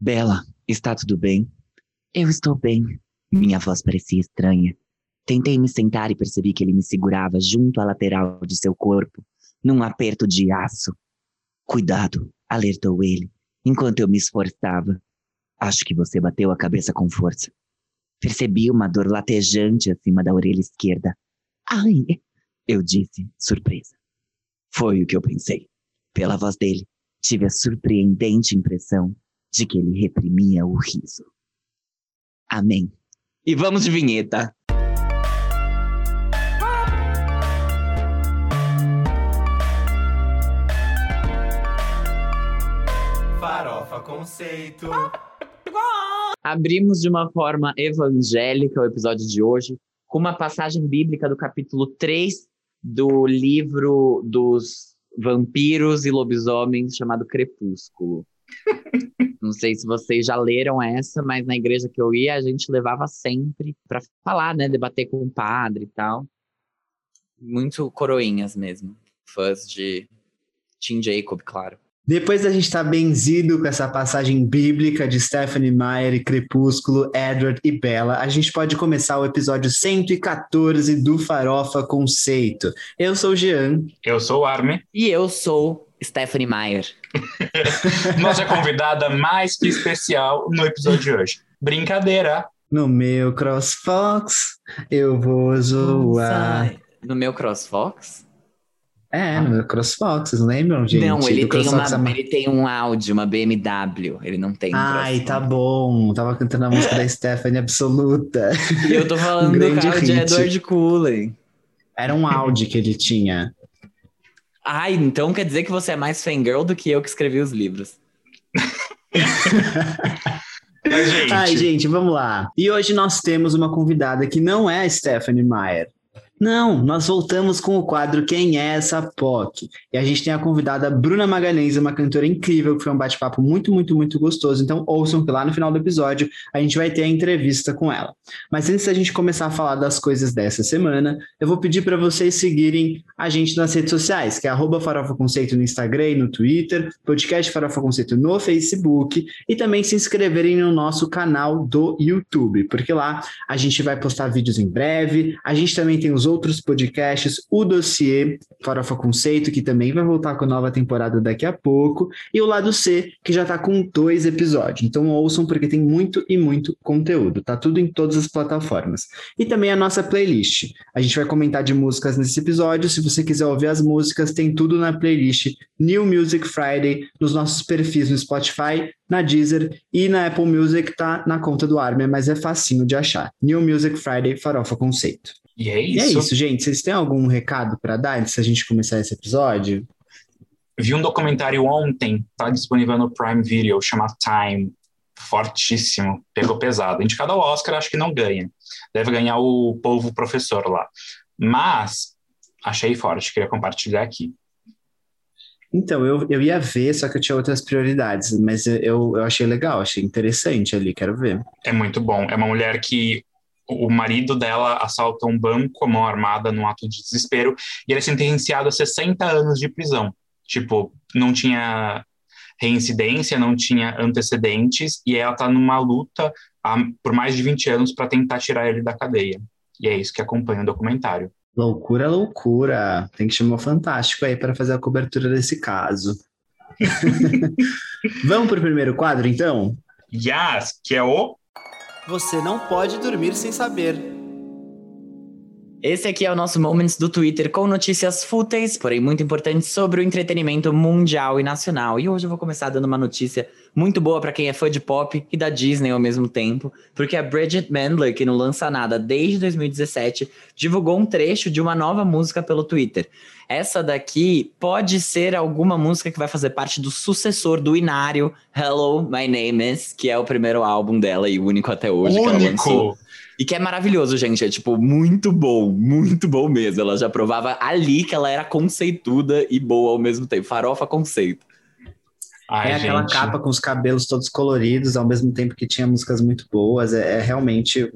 Bela, está tudo bem? Eu estou bem. Minha voz parecia estranha. Tentei me sentar e percebi que ele me segurava junto à lateral de seu corpo, num aperto de aço. Cuidado, alertou ele, enquanto eu me esforçava. Acho que você bateu a cabeça com força. Percebi uma dor latejante acima da orelha esquerda. Ai! Eu disse, surpresa. Foi o que eu pensei. Pela voz dele, tive a surpreendente impressão de que ele reprimia o riso. Amém. E vamos de vinheta. Farofa Conceito. Abrimos de uma forma evangélica o episódio de hoje, com uma passagem bíblica do capítulo 3 do livro dos vampiros e lobisomens chamado Crepúsculo. Não sei se vocês já leram essa, mas na igreja que eu ia, a gente levava sempre para falar, né? Debater com o padre e tal. Muito coroinhas mesmo. Fãs de Tim Jacob, claro. Depois da gente estar tá benzido com essa passagem bíblica de Stephanie Meyer e Crepúsculo, Edward e Bella, a gente pode começar o episódio 114 do Farofa Conceito. Eu sou o Jean. Eu sou o Arme. E eu sou Stephanie Meyer. Nossa convidada mais que especial no episódio de hoje. Brincadeira. No meu CrossFox, eu vou zoar. No meu CrossFox? É, no CrossFox, vocês lembram, gente? Não, ele tem, uma, ele tem um áudio, uma BMW, ele não tem um Ai, tá bom, tava cantando a música da Stephanie Absoluta. E eu tô falando um do carro de Edward Cullen. Era um Audi que ele tinha. Ai, então quer dizer que você é mais fangirl do que eu que escrevi os livros. gente. Ai, gente, vamos lá. E hoje nós temos uma convidada que não é a Stephanie Meyer. Não, nós voltamos com o quadro Quem é essa POC? E a gente tem a convidada Bruna Magalhães, uma cantora incrível, que foi um bate-papo muito, muito, muito gostoso. Então ouçam que lá no final do episódio a gente vai ter a entrevista com ela. Mas antes da gente começar a falar das coisas dessa semana, eu vou pedir para vocês seguirem a gente nas redes sociais, que é arroba Farofa Conceito no Instagram e no Twitter, podcast Farofa Conceito no Facebook e também se inscreverem no nosso canal do YouTube, porque lá a gente vai postar vídeos em breve. A gente também tem os outros podcasts, o dossiê Farofa Conceito, que também vai voltar com nova temporada daqui a pouco, e o lado C, que já tá com dois episódios. Então ouçam, porque tem muito e muito conteúdo. Tá tudo em todas as plataformas. E também a nossa playlist. A gente vai comentar de músicas nesse episódio. Se você quiser ouvir as músicas, tem tudo na playlist New Music Friday, nos nossos perfis no Spotify, na Deezer e na Apple Music, tá na conta do Armin, mas é facinho de achar. New Music Friday Farofa Conceito. E é isso. E é isso, gente. Vocês têm algum recado para dar antes da gente começar esse episódio? Vi um documentário ontem, tá disponível no Prime Video, chama Time. Fortíssimo, pegou pesado. Indicado ao Oscar, acho que não ganha. Deve ganhar o povo professor lá. Mas achei forte, queria compartilhar aqui. Então, eu, eu ia ver, só que eu tinha outras prioridades, mas eu, eu achei legal, achei interessante ali, quero ver. É muito bom. É uma mulher que o marido dela assalta um banco, a mão armada, num ato de desespero, e ele é sentenciado a 60 anos de prisão. Tipo, não tinha reincidência, não tinha antecedentes, e ela tá numa luta há, por mais de 20 anos para tentar tirar ele da cadeia. E é isso que acompanha o documentário. Loucura, loucura. Tem que chamar o Fantástico aí para fazer a cobertura desse caso. Vamos pro primeiro quadro, então? Yes, que é o você não pode dormir sem saber. Esse aqui é o nosso Moments do Twitter com notícias fúteis, porém muito importantes sobre o entretenimento mundial e nacional. E hoje eu vou começar dando uma notícia muito boa para quem é fã de pop e da Disney ao mesmo tempo, porque a Bridget Mendler, que não lança nada desde 2017, divulgou um trecho de uma nova música pelo Twitter. Essa daqui pode ser alguma música que vai fazer parte do sucessor do Inário, Hello, My Name Is, que é o primeiro álbum dela e o único até hoje único. que ela lançou. E que é maravilhoso, gente. É, tipo, muito bom. Muito bom mesmo. Ela já provava ali que ela era conceituda e boa ao mesmo tempo. Farofa conceito. Ai, é aquela gente. capa com os cabelos todos coloridos, ao mesmo tempo que tinha músicas muito boas. É, é realmente.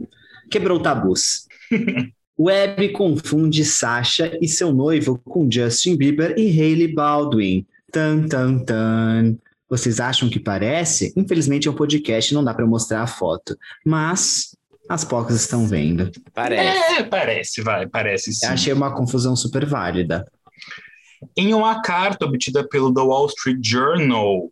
Quebrou tabus. Web confunde Sasha e seu noivo com Justin Bieber e Hailey Baldwin. Tan, tan, tan. Vocês acham que parece? Infelizmente é um podcast, não dá para mostrar a foto. Mas as pocas estão vendo. Parece. É, parece, vai, parece sim. Achei uma confusão super válida. Em uma carta obtida pelo The Wall Street Journal,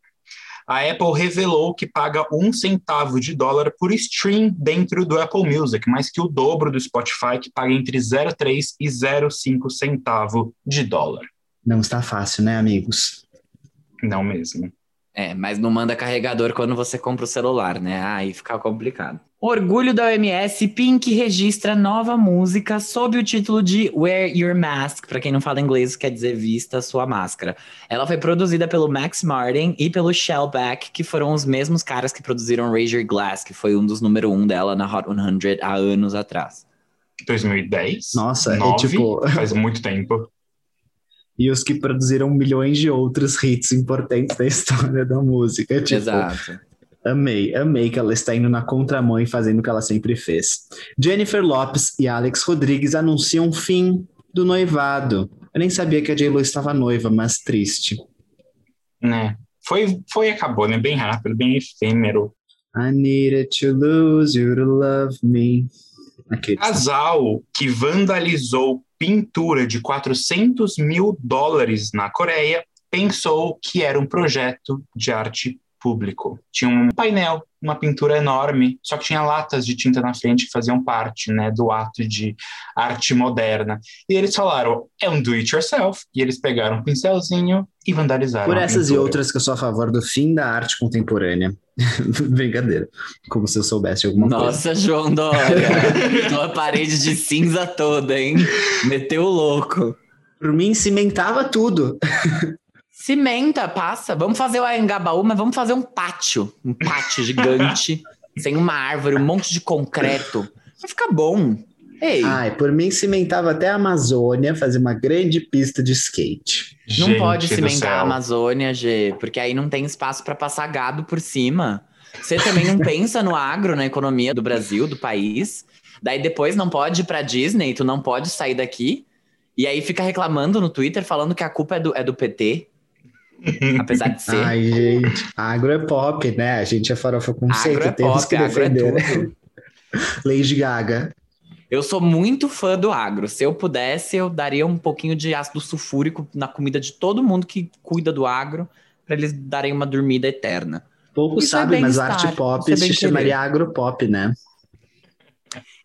a Apple revelou que paga um centavo de dólar por stream dentro do Apple Music, mais que o dobro do Spotify, que paga entre 0,3 e 0,5 centavo de dólar. Não está fácil, né, amigos? Não mesmo. É, mas não manda carregador quando você compra o celular, né? Aí fica complicado. Orgulho da OMS, Pink registra nova música sob o título de Wear Your Mask. Para quem não fala inglês, quer dizer vista sua máscara. Ela foi produzida pelo Max Martin e pelo Shellback, que foram os mesmos caras que produziram Raise Your Glass, que foi um dos número um dela na Hot 100 há anos atrás. 2010? Nossa, 9, é tipo. Faz muito tempo. E os que produziram milhões de outros hits importantes da história da música. Tipo, Exato. Amei, amei que ela está indo na contramão e fazendo o que ela sempre fez. Jennifer Lopes e Alex Rodrigues anunciam o fim do noivado. Eu nem sabia que a J-Lo estava noiva, mas triste. Né? Foi, foi e acabou, né? Bem rápido, bem efêmero. I needed to lose you to love me. Aquele. Casal que vandalizou pintura de 400 mil dólares na Coreia pensou que era um projeto de arte público. Tinha um painel, uma pintura enorme, só que tinha latas de tinta na frente que faziam parte né, do ato de arte moderna. E eles falaram, é um do it yourself. E eles pegaram um pincelzinho e vandalizaram. Por essas e outras que eu sou a favor do fim da arte contemporânea. Brincadeira. Como se eu soubesse alguma coisa. Nossa, João Dória. Tua parede de cinza toda, hein? Meteu o louco. Por mim, cimentava tudo. Cimenta, passa. Vamos fazer o Anhangabaú, mas vamos fazer um pátio. Um pátio gigante, sem uma árvore, um monte de concreto. Vai ficar bom. Ei, Ai, por mim, cimentava até a Amazônia, fazer uma grande pista de skate. não Gente pode do cimentar a. Amazônia, G, porque aí não tem espaço para passar gado por cima. Você também não pensa no agro, na economia do Brasil, do país. Daí depois não pode ir pra Disney, tu não pode sair daqui. E aí fica reclamando no Twitter, falando que a culpa é do, é do PT. Apesar de ser. Ai, gente, agro é pop, né? A gente é farofa conceito, agro é temos pop, que agro é defender. Lady Gaga. Eu sou muito fã do agro. Se eu pudesse, eu daria um pouquinho de ácido sulfúrico na comida de todo mundo que cuida do agro, para eles darem uma dormida eterna. Poucos Isso é sabem, mas arte pop é se chamaria agropop, né?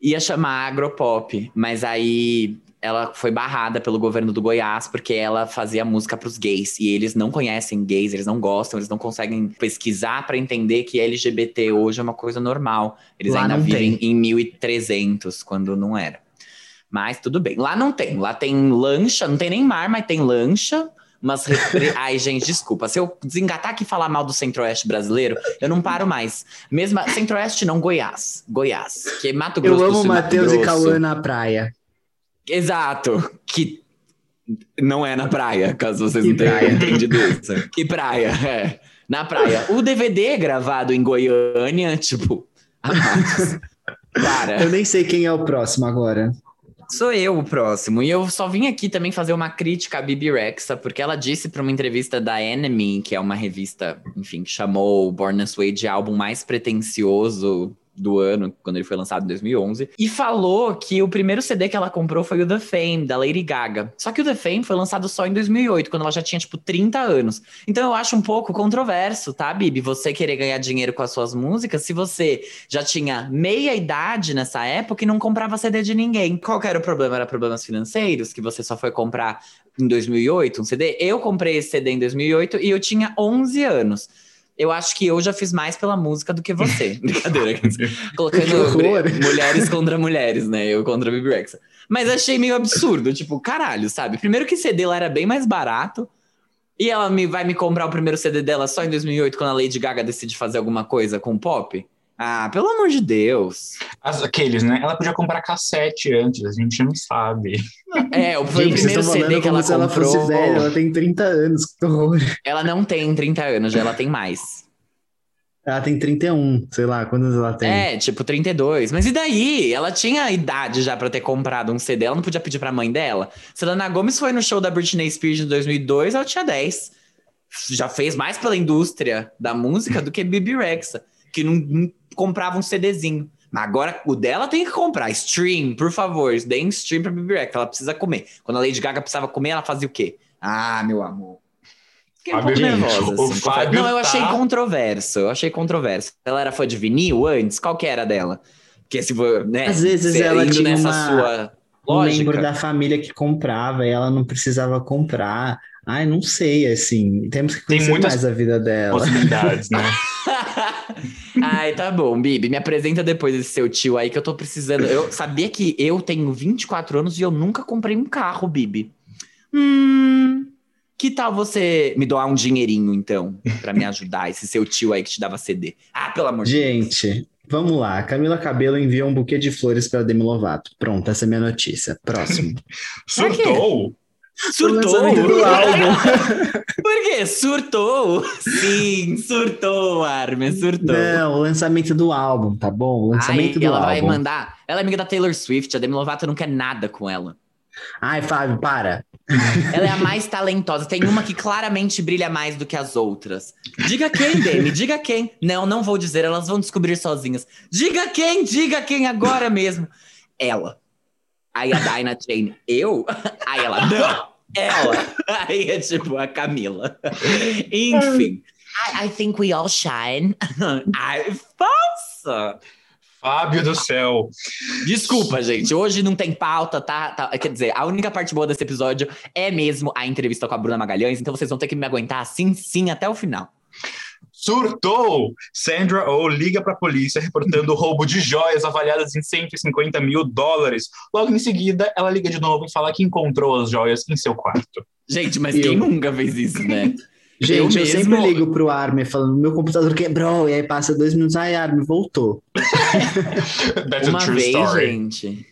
Ia chamar agropop, mas aí ela foi barrada pelo governo do Goiás porque ela fazia música para os gays e eles não conhecem gays, eles não gostam, eles não conseguem pesquisar para entender que LGBT hoje é uma coisa normal. Eles Lá ainda vivem tem. em 1300 quando não era. Mas tudo bem. Lá não tem. Lá tem lancha, não tem nem mar, mas tem lancha. Mas. Ai, gente, desculpa. Se eu desengatar aqui e falar mal do Centro-Oeste brasileiro, eu não paro mais. Mesmo Centro-Oeste não, Goiás. Goiás. Que é Mato Eu Grosso do amo Matheus e. Cauã na praia. Exato. Que não é na praia, caso vocês Que não tenham praia? entendido isso. Que praia, é. Na praia. O DVD é gravado em Goiânia, tipo. amados. Para. Eu nem sei quem é o próximo agora. Sou eu o próximo. E eu só vim aqui também fazer uma crítica à Bibi Rexa, porque ela disse para uma entrevista da Enemy, que é uma revista, enfim, que chamou o Born This Way de álbum mais pretencioso do ano, quando ele foi lançado em 2011, e falou que o primeiro CD que ela comprou foi o The Fame, da Lady Gaga. Só que o The Fame foi lançado só em 2008, quando ela já tinha, tipo, 30 anos. Então eu acho um pouco controverso, tá, Bibi? Você querer ganhar dinheiro com as suas músicas, se você já tinha meia idade nessa época e não comprava CD de ninguém. Qual era o problema? Era problemas financeiros? Que você só foi comprar em 2008 um CD? Eu comprei esse CD em 2008 e eu tinha 11 anos. Eu acho que eu já fiz mais pela música do que você. Brincadeira. Colocando mulheres contra mulheres, né? Eu contra a Bibi Rexa. Mas achei meio absurdo. Tipo, caralho, sabe? Primeiro que CD lá era bem mais barato. E ela me, vai me comprar o primeiro CD dela só em 2008, quando a Lady Gaga decide fazer alguma coisa com pop? Ah, pelo amor de Deus. As- aqueles, né? Ela podia comprar cassete antes, a gente não sabe. É, o- foi Gente, o vocês primeiro CD que como ela se ela comprou. fosse velha. Ela tem 30 anos. Que horror. Ela não tem 30 anos, já ela tem mais. Ela tem 31, sei lá, quantos ela tem? É, tipo 32. Mas e daí? Ela tinha idade já pra ter comprado um CD, ela não podia pedir pra mãe dela. Selena Gomes foi no show da Britney Spears em 2002, ela tinha 10. já fez mais pela indústria da música do que Bibi Rexa, que não, não comprava um CDzinho. Mas agora o dela tem que comprar. Stream, por favor. Deem stream pra Bibi Rexa. Ela precisa comer. Quando a Lady Gaga precisava comer, ela fazia o quê? Ah, meu amor. Fiquei um pouco nervosa. Assim, Fábio não, eu tá- achei controverso. Eu achei controverso. Ela era fã de vinil antes? Qual que era dela? Porque se for, né? Às vezes se- ela tinha nessa uma- sua Um lógica. membro da família que comprava e ela não precisava comprar. Ai, não sei, assim. Temos que Tem conhecer muitas mais a vida dela. Possibilidades, né? Ai, tá bom, Bibi, me apresenta depois esse seu tio aí que eu tô precisando. Eu sabia que eu tenho 24 anos e eu nunca comprei um carro, Bibi. Hum, que tal você me doar um dinheirinho, então, pra me ajudar, esse seu tio aí que te dava CD? Ah, pelo amor de Deus. Gente, vamos lá. Camila Cabelo enviou um buquê de flores para Demi Lovato. Pronto, essa é a minha notícia. Próximo. Surtou? Surtou? O do álbum. Por quê? Surtou? Sim, surtou, Armin, surtou. Não, o lançamento do álbum, tá bom? O lançamento Ai, do ela álbum. vai mandar. Ela é amiga da Taylor Swift, a Demi Lovato não quer nada com ela. Ai, Fábio, para. Ela é a mais talentosa. Tem uma que claramente brilha mais do que as outras. Diga quem, Demi, diga quem. Não, não vou dizer, elas vão descobrir sozinhas. Diga quem, diga quem agora mesmo. Ela. Aí a Dinah Jane, eu? Aí ela, não, ela. Aí é tipo a Camila. Enfim. I, I think we all shine. Ai, falsa. Fábio do céu. Desculpa, gente. Hoje não tem pauta, tá, tá? Quer dizer, a única parte boa desse episódio é mesmo a entrevista com a Bruna Magalhães, então vocês vão ter que me aguentar assim, sim, até o final. Surtou! Sandra Oh liga para a polícia reportando o roubo de joias avaliadas em 150 mil dólares. Logo em seguida, ela liga de novo e fala que encontrou as joias em seu quarto. Gente, mas Eu. quem nunca fez isso, né? Gente, eu, mesmo- sempre ligo pro Armin falando: meu computador quebrou. E aí passa dois minutos. Ai, Armin, voltou. That's Uma a true vez, story. gente,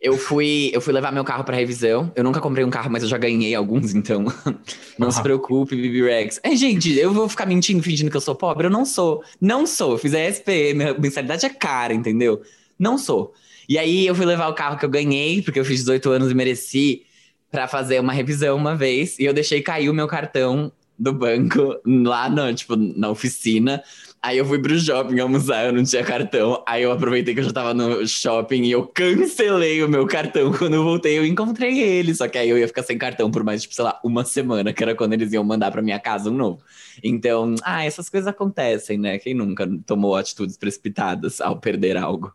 eu fui, eu fui levar meu carro pra revisão. Eu nunca comprei um carro, mas eu já ganhei alguns, então não se Ah. preocupe, Bibi Rex. É, gente, eu vou ficar mentindo, fingindo que eu sou pobre? Eu não sou. Não sou. Eu fiz a SPE, minha mensalidade é cara, entendeu? Não sou. E aí eu fui levar o carro que eu ganhei, porque eu fiz 18 anos e mereci, pra fazer uma revisão uma vez. E eu deixei cair o meu cartão do banco lá no, tipo, na oficina. Aí eu fui pro shopping almoçar, eu não tinha cartão. Aí eu aproveitei que eu já tava no shopping e eu cancelei o meu cartão. Quando eu voltei, eu encontrei ele. Só que aí eu ia ficar sem cartão por mais, tipo, sei lá, uma semana, que era quando eles iam mandar pra minha casa um novo. Então, ah, essas coisas acontecem, né? Quem nunca tomou atitudes precipitadas ao perder algo?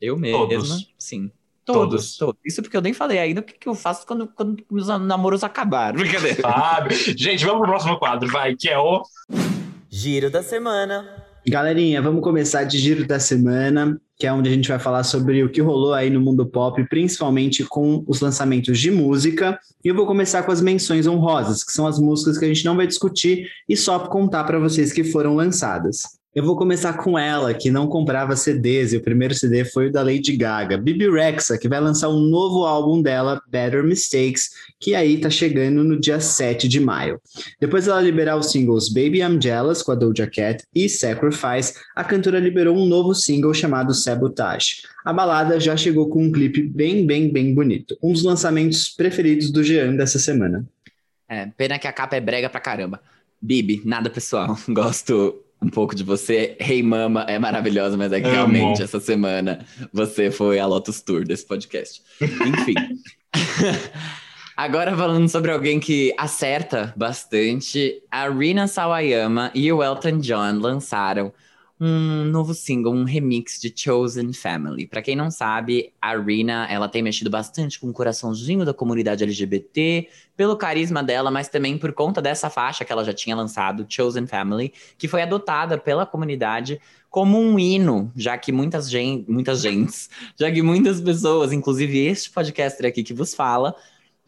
Eu mesma, Todos. sim. Todos. Todos, todos. Isso porque eu nem falei ainda o que, que eu faço quando, quando os namoros acabaram. Brincadeira. Fábio. Gente, vamos pro próximo quadro, vai, que é o. Giro da semana. Galerinha, vamos começar de giro da semana, que é onde a gente vai falar sobre o que rolou aí no mundo pop, principalmente com os lançamentos de música. E eu vou começar com as menções honrosas, que são as músicas que a gente não vai discutir e só contar para vocês que foram lançadas. Eu vou começar com ela, que não comprava CDs, e o primeiro CD foi o da Lady Gaga, Bibi Rexa, que vai lançar um novo álbum dela, Better Mistakes, que aí tá chegando no dia 7 de maio. Depois ela liberar os singles Baby I'm Jealous com a Doja Cat e Sacrifice, a cantora liberou um novo single chamado Sabotage. A balada já chegou com um clipe bem, bem, bem bonito. Um dos lançamentos preferidos do Jean dessa semana. É, pena que a capa é brega pra caramba. Bibi, nada pessoal. Gosto um pouco de você. Hey Mama é maravilhosa, mas é que realmente essa semana você foi a Lotus Tour desse podcast. Enfim. Agora falando sobre alguém que acerta bastante, a Rina Sawayama e o Elton John lançaram um novo single, um remix de Chosen Family. Pra quem não sabe, a Rina, ela tem mexido bastante com o coraçãozinho da comunidade LGBT, pelo carisma dela, mas também por conta dessa faixa que ela já tinha lançado, Chosen Family, que foi adotada pela comunidade como um hino, já que muitas, gen muitas gentes, já que muitas pessoas, inclusive este podcaster aqui que vos fala,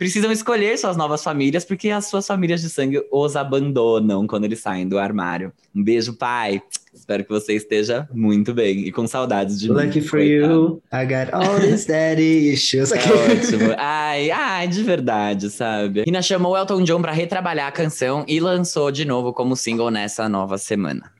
precisam escolher suas novas famílias porque as suas famílias de sangue os abandonam quando eles saem do armário. Um beijo, pai. Espero que você esteja muito bem e com saudades de mim. Lucky for coitado. you, I got all these daddy issues. É ótimo. Ai, ai, de verdade, sabe? Rina chamou Elton John pra retrabalhar a canção e lançou de novo como single nessa nova semana.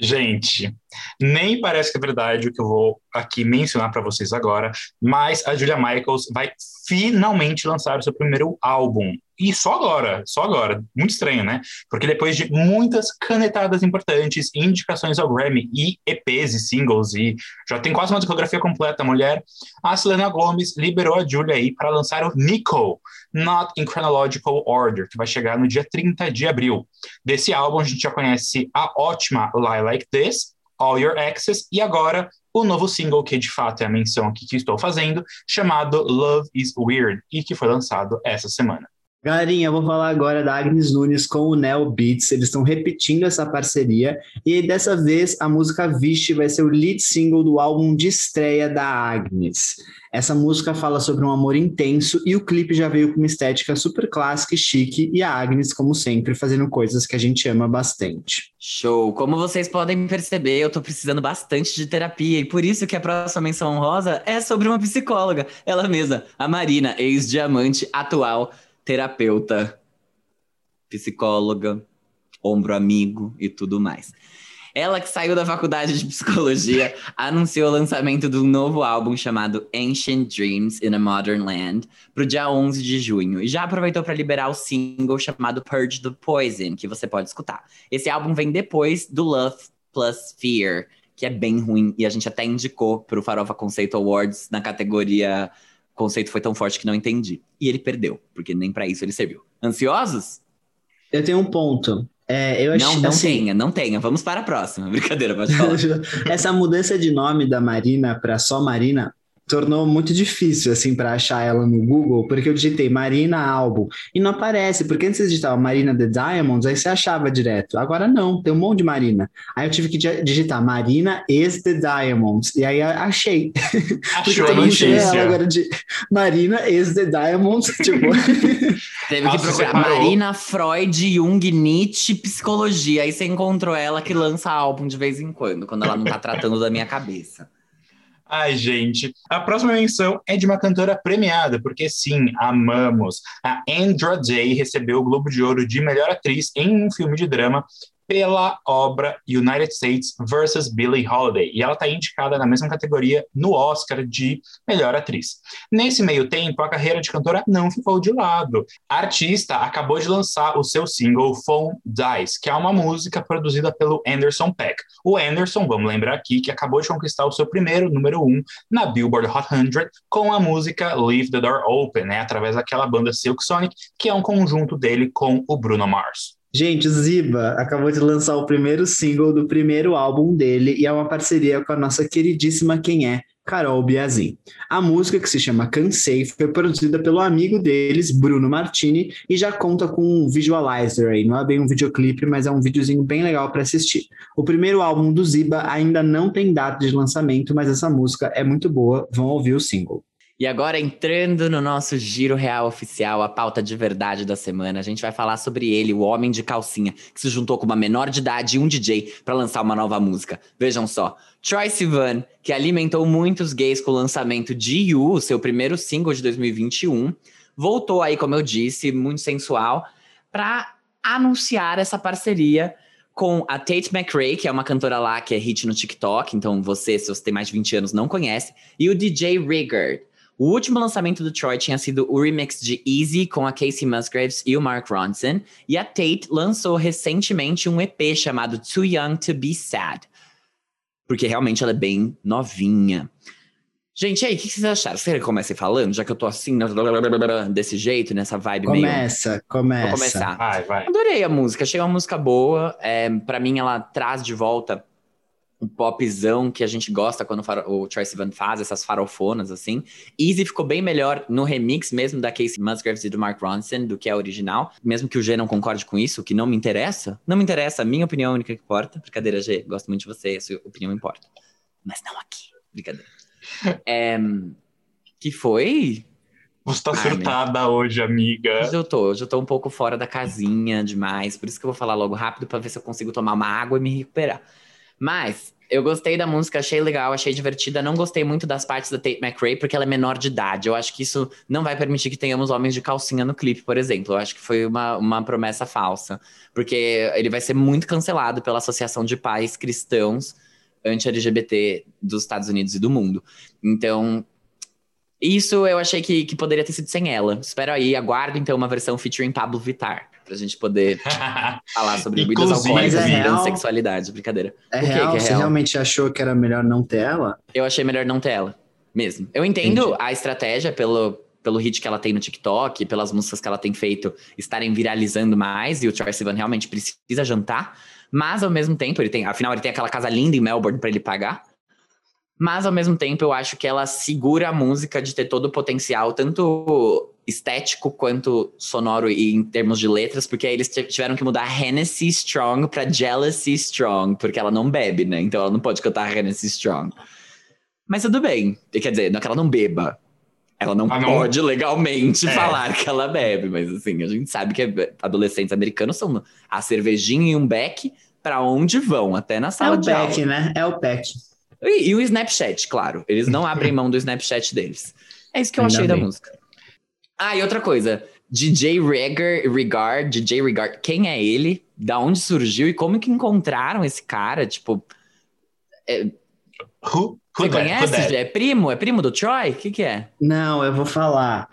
Gente, nem parece que é verdade o que eu vou aqui mencionar para vocês agora, mas a Julia Michaels vai finalmente lançar o seu primeiro álbum. E só agora, só agora. Muito estranho, né? Porque depois de muitas canetadas importantes, indicações ao Grammy e EPs e singles, e já tem quase uma discografia completa, a mulher, a Selena Gomez liberou a Julia aí para lançar o Nico, Not in Chronological Order, que vai chegar no dia 30 de abril. Desse álbum a gente já conhece a ótima Lie Like This, All Your Access e agora o novo single, que de fato é a menção aqui que estou fazendo, chamado Love is Weird, e que foi lançado essa semana. Galerinha, eu vou falar agora da Agnes Nunes com o Neo Beats. Eles estão repetindo essa parceria e dessa vez a música Vixe vai ser o lead single do álbum de estreia da Agnes. Essa música fala sobre um amor intenso e o clipe já veio com uma estética super clássica e chique e a Agnes, como sempre, fazendo coisas que a gente ama bastante. Show! Como vocês podem perceber, eu tô precisando bastante de terapia e por isso que a próxima menção honrosa é sobre uma psicóloga, ela mesma, a Marina, ex-diamante atual terapeuta, psicóloga, ombro amigo e tudo mais. Ela que saiu da faculdade de psicologia anunciou o lançamento de um novo álbum chamado Ancient Dreams in a Modern Land para o dia 11 de junho e já aproveitou para liberar o single chamado Purge the Poison, que você pode escutar. Esse álbum vem depois do Love Plus Fear, que é bem ruim e a gente até indicou para o Farofa Conceito Awards na categoria o conceito foi tão forte que não entendi. E ele perdeu, porque nem para isso ele serviu. Ansiosos? Eu tenho um ponto. É, eu não, não assim, tenha, não tenha. Vamos para a próxima. Brincadeira, pode falar. Essa mudança de nome da Marina para só Marina tornou muito difícil, assim, para achar ela no Google, porque eu digitei Marina Álbum e não aparece, porque antes você digitava Marina The Diamonds, aí você achava direto. Agora não, tem um monte de Marina. Aí eu tive que digitar Marina is The Diamonds, e aí achei. Achou a notícia. agora de Marina is The Diamonds, tipo... Teve que procurar Marina Freud, Jung, Nietzsche, Psicologia. Aí você encontrou ela que lança álbum de vez em quando, quando ela não tá tratando da minha cabeça. Ai, gente. A próxima menção é de uma cantora premiada, porque sim, amamos. A Andra Day recebeu o Globo de Ouro de melhor atriz em um filme de drama pela obra United States vs. Billie Holiday, e ela está indicada na mesma categoria no Oscar de melhor atriz. Nesse meio tempo, a carreira de cantora não ficou de lado. A artista acabou de lançar o seu single Phone Dies, que é uma música produzida pelo Anderson Peck. O Anderson, vamos lembrar aqui, que acabou de conquistar o seu primeiro número um na Billboard Hot 100 com a música Leave the Door Open, né, através daquela banda Silk Sonic, que é um conjunto dele com o Bruno Mars. Gente, o Ziba acabou de lançar o primeiro single do primeiro álbum dele e é uma parceria com a nossa queridíssima Quem É, Carol Biazin. A música, que se chama Cansei, foi produzida pelo amigo deles, Bruno Martini, e já conta com um visualizer aí. Não é bem um videoclipe, mas é um videozinho bem legal para assistir. O primeiro álbum do Ziba ainda não tem data de lançamento, mas essa música é muito boa. Vão ouvir o single. E agora, entrando no nosso giro real oficial, a pauta de verdade da semana, a gente vai falar sobre ele, o homem de calcinha, que se juntou com uma menor de idade e um DJ para lançar uma nova música. Vejam só, Troy Sivan, que alimentou muitos gays com o lançamento de You, seu primeiro single de 2021, voltou aí, como eu disse, muito sensual, para anunciar essa parceria com a Tate McRae, que é uma cantora lá que é hit no TikTok, então você, se você tem mais de 20 anos, não conhece, e o DJ Rigard. O último lançamento do Troy tinha sido o remix de Easy com a Casey Musgraves e o Mark Ronson, e a Tate lançou recentemente um EP chamado Too Young to Be Sad, porque realmente ela é bem novinha. Gente, e aí, o que vocês acharam? Você comece falando, já que eu tô assim, desse jeito, nessa vibe começa, meio... Começa, começa. Vou começar. Vai, vai. Adorei a música, achei uma música boa. É, para mim, ela traz de volta um popzão que a gente gosta quando o Troye Sivan faz, essas farofonas, assim. Easy ficou bem melhor no remix mesmo da Casey Musgraves e do Mark Ronson do que a original. Mesmo que o G não concorde com isso, que não me interessa. Não me interessa, a minha opinião é a única que importa. Brincadeira, G, gosto muito de você, a sua opinião importa. Mas não aqui, brincadeira. é, que foi... Você tá surtada hoje, amiga. Hoje eu tô, hoje eu tô um pouco fora da casinha demais. Por isso que eu vou falar logo rápido para ver se eu consigo tomar uma água e me recuperar. Mas eu gostei da música, achei legal, achei divertida. Não gostei muito das partes da Tate McRae, porque ela é menor de idade. Eu acho que isso não vai permitir que tenhamos homens de calcinha no clipe, por exemplo. Eu acho que foi uma, uma promessa falsa. Porque ele vai ser muito cancelado pela Associação de Pais Cristãos anti-LGBT dos Estados Unidos e do mundo. Então, Isso eu achei que, que poderia ter sido sem ela. Espero aí, aguardo então uma versão featuring Pablo Vittar. Pra gente poder falar sobre bebidas alcoólicas é e real? sexualidade. Brincadeira. É real? que é Você real? realmente achou que era melhor não ter ela? Eu achei melhor não ter ela. Mesmo. Eu entendo a estratégia pelo, pelo hit que ela tem no TikTok, pelas músicas que ela tem feito estarem viralizando mais, e o Troye Sivan realmente precisa jantar. Mas ao mesmo tempo, ele tem. Afinal, ele tem aquela casa linda em Melbourne pra ele pagar. Mas ao mesmo tempo, eu acho que ela segura a música de ter todo o potencial, tanto estético quanto sonoro e em termos de letras, porque aí eles tiveram que mudar Hennessy Strong pra Jealousy Strong, porque ela não bebe, né? Então ela não pode cantar Hennessy Strong. Mas tudo bem. Quer dizer, não é que ela não beba. Ela não Ah, não? pode legalmente É. falar que ela bebe, mas assim, a gente sabe que adolescentes americanos são a cervejinha e um beck pra onde vão, até na É sala o de aula. pack, né? É o pack. E, e o Snapchat, claro. Eles não abrem mão do Snapchat deles. É isso que eu Ainda achei da bem. música. Ah, e outra coisa. DJ Regar, Regard, DJ Regard, quem é ele? Da onde surgiu e como que encontraram esse cara? Tipo, Who, who você that? Conhece? É primo? É primo do Troy? O que que é? Não, eu vou falar.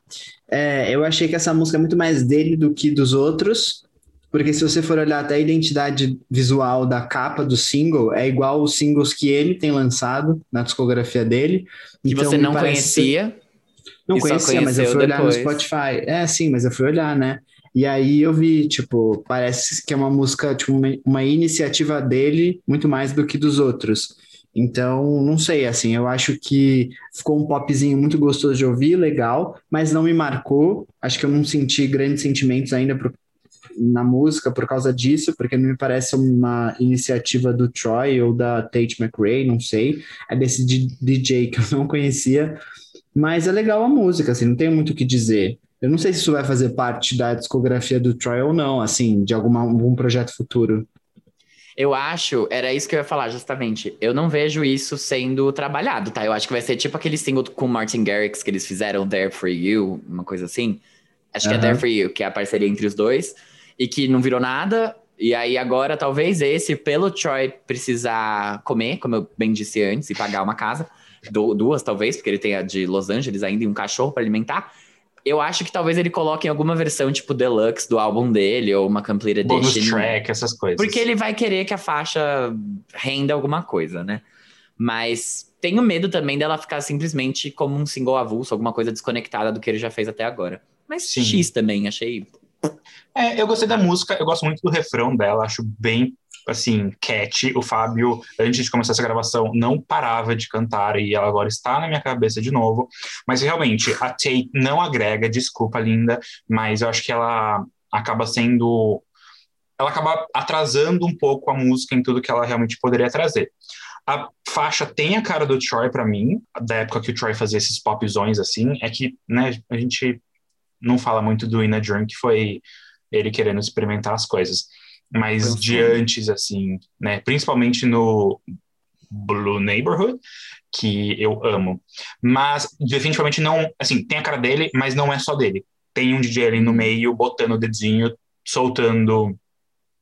É, eu achei que essa música é muito mais dele do que dos outros, porque se você for olhar até a identidade visual da capa do single, é igual os singles que ele tem lançado na discografia dele. Que Então, você não parece- conhecia? Não e conhecia, mas eu fui olhar no depois. Spotify. É, sim, mas eu fui olhar, né? E aí eu vi, tipo, parece que é uma música, tipo, uma, uma iniciativa dele muito mais do que dos outros. Então, não sei, assim, eu acho que ficou um popzinho muito gostoso de ouvir, legal, mas não me marcou. Acho que eu não senti grandes sentimentos ainda na música por causa disso, porque não me parece uma iniciativa do Troy ou da Tate McRae, não sei. É desse DJ que eu não conhecia. Mas é legal a música, assim, não tenho muito o que dizer. Eu não sei se isso vai fazer parte da discografia do Troy ou não, assim, de alguma, algum projeto futuro. Eu acho, era isso que eu ia falar justamente. Eu não vejo isso sendo trabalhado, tá? Eu acho que vai ser tipo aquele single com o Martin Garrix que eles fizeram, There For You, uma coisa assim. Acho que é. There For You, que é a parceria entre os dois. E que não virou nada. E aí agora, talvez esse, pelo Troy precisar comer, como eu bem disse antes, e pagar uma casa. Du- duas, talvez, porque ele tem a de Los Angeles ainda e um cachorro pra alimentar. Eu acho que talvez ele coloque em alguma versão, tipo, deluxe do álbum dele, ou uma complete Bonus track, essas coisas. Porque ele vai querer que a faixa renda alguma coisa, né? Mas tenho medo também dela ficar simplesmente como um single avulso, alguma coisa desconectada do que ele já fez até agora. Mas Sim. X também, achei. É, eu gostei da música, eu gosto muito do refrão dela, acho bem, assim, catchy. O Fábio, antes de começar essa gravação, não parava de cantar e ela agora está na minha cabeça de novo. Mas realmente, a Tate não agrega, desculpa, linda, mas eu acho que ela acaba sendo. Ela acaba atrasando um pouco a música em tudo que ela realmente poderia trazer. A faixa tem a cara do Troy pra mim, da época que o Troy fazia esses popzões assim, é que, né, a gente não fala muito do In a Drunk, que foi ele querendo experimentar as coisas. Mas de antes, assim, né? Principalmente no Blue Neighborhood, que eu amo. Mas definitivamente não, assim, tem a cara dele, mas não é só dele. Tem um DJ ali no meio, botando o dedinho, soltando.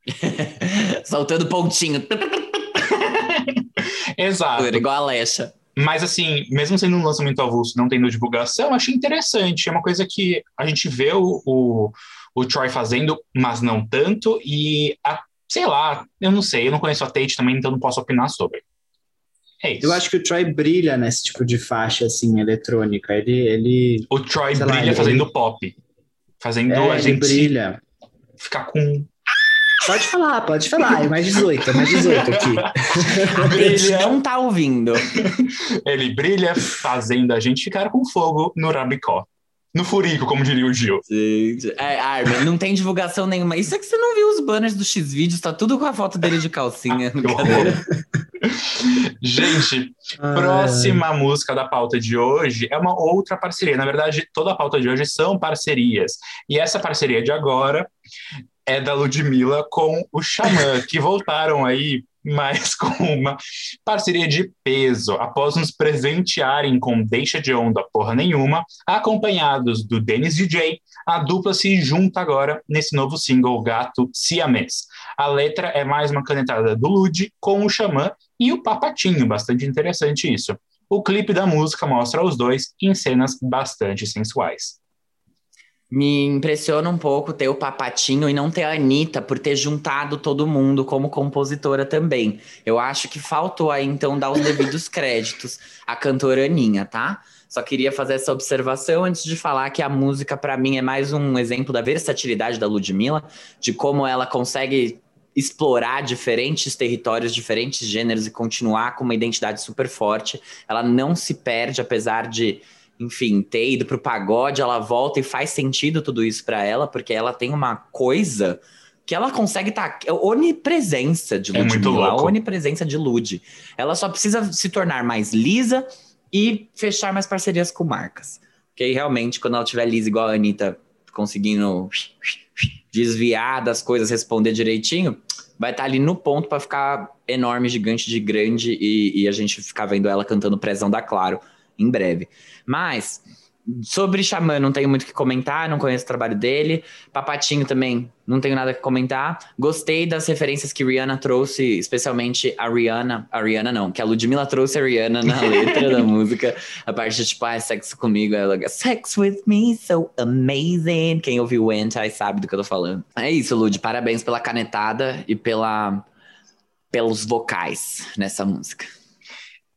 Soltando pontinho. Exato. Igual a Alexa. Mas assim, mesmo sendo um lançamento avulso, não tendo divulgação, achei interessante. É uma coisa que a gente vê o, o, o Troy fazendo, mas não tanto. E, a- sei lá, eu não sei, eu não conheço a Tate também, então não posso opinar sobre. É isso. Eu acho que o Troy brilha nesse tipo de faixa, assim, eletrônica. Ele, ele, O Troy sei lá, brilha ele- fazendo pop. Fazendo é, a ele gente brilha. ficar com. Pode falar, pode falar. É mais 18, é mais 18 aqui. A gente Brilha. não tá ouvindo. Ele brilha fazendo a gente ficar com fogo no rabicó. No furico, como diria o Gil. Gente, é, Armin, não tem divulgação nenhuma. Isso é que você não viu os banners do X-Vídeos, tá tudo com a foto dele de calcinha. Gente, Ah, Próxima música da pauta de hoje é uma outra parceria. Na verdade, toda a pauta de hoje são parcerias. E essa parceria de agora é da Ludmilla com o Xamã, que voltaram aí mais com uma parceria de peso. Após nos presentearem com Deixa de Onda Porra Nenhuma, acompanhados do Dennis DJ, a dupla se junta agora nesse novo single Gato Siamês. A letra é mais uma canetada do Lud com o Xamã e o Papatinho, bastante interessante isso. o clipe da música mostra os dois em cenas bastante sensuais. Me impressiona um pouco ter o Papatinho e não ter a Anitta por ter juntado todo mundo como compositora também. Eu acho que faltou aí, então, dar os devidos créditos à cantora Aninha, tá? Só queria fazer essa observação antes de falar que a música, para mim, é mais um exemplo da versatilidade da Ludmilla, de como ela consegue explorar diferentes territórios, diferentes gêneros e continuar com uma identidade super forte. Ela não se perde, apesar de enfim, ter ido pro pagode, ela volta e faz sentido tudo isso para ela, porque ela tem uma coisa que ela consegue estar. Tá, onipresença de Ludmilla, é a onipresença de Lud. Ela só precisa se tornar mais lisa e fechar mais parcerias com marcas. Porque aí, realmente, quando ela tiver lisa igual a Anitta, conseguindo desviar das coisas, responder direitinho, vai estar tá ali no ponto para ficar enorme, gigante de grande e, e a gente ficar vendo ela cantando Prezão da Claro em breve. Mas sobre Xamã não tenho muito o que comentar, não conheço o trabalho dele. Papatinho também não tenho nada que comentar. Gostei das referências que Rihanna trouxe, especialmente a Rihanna, a Rihanna não, que a Ludmilla trouxe a Rihanna na letra da música. A parte de tipo, ah, sexo comigo, ela sex with me, so amazing. Quem ouviu o Anti sabe do que eu tô falando. É isso, Lud, parabéns pela canetada e pela pelos vocais nessa música.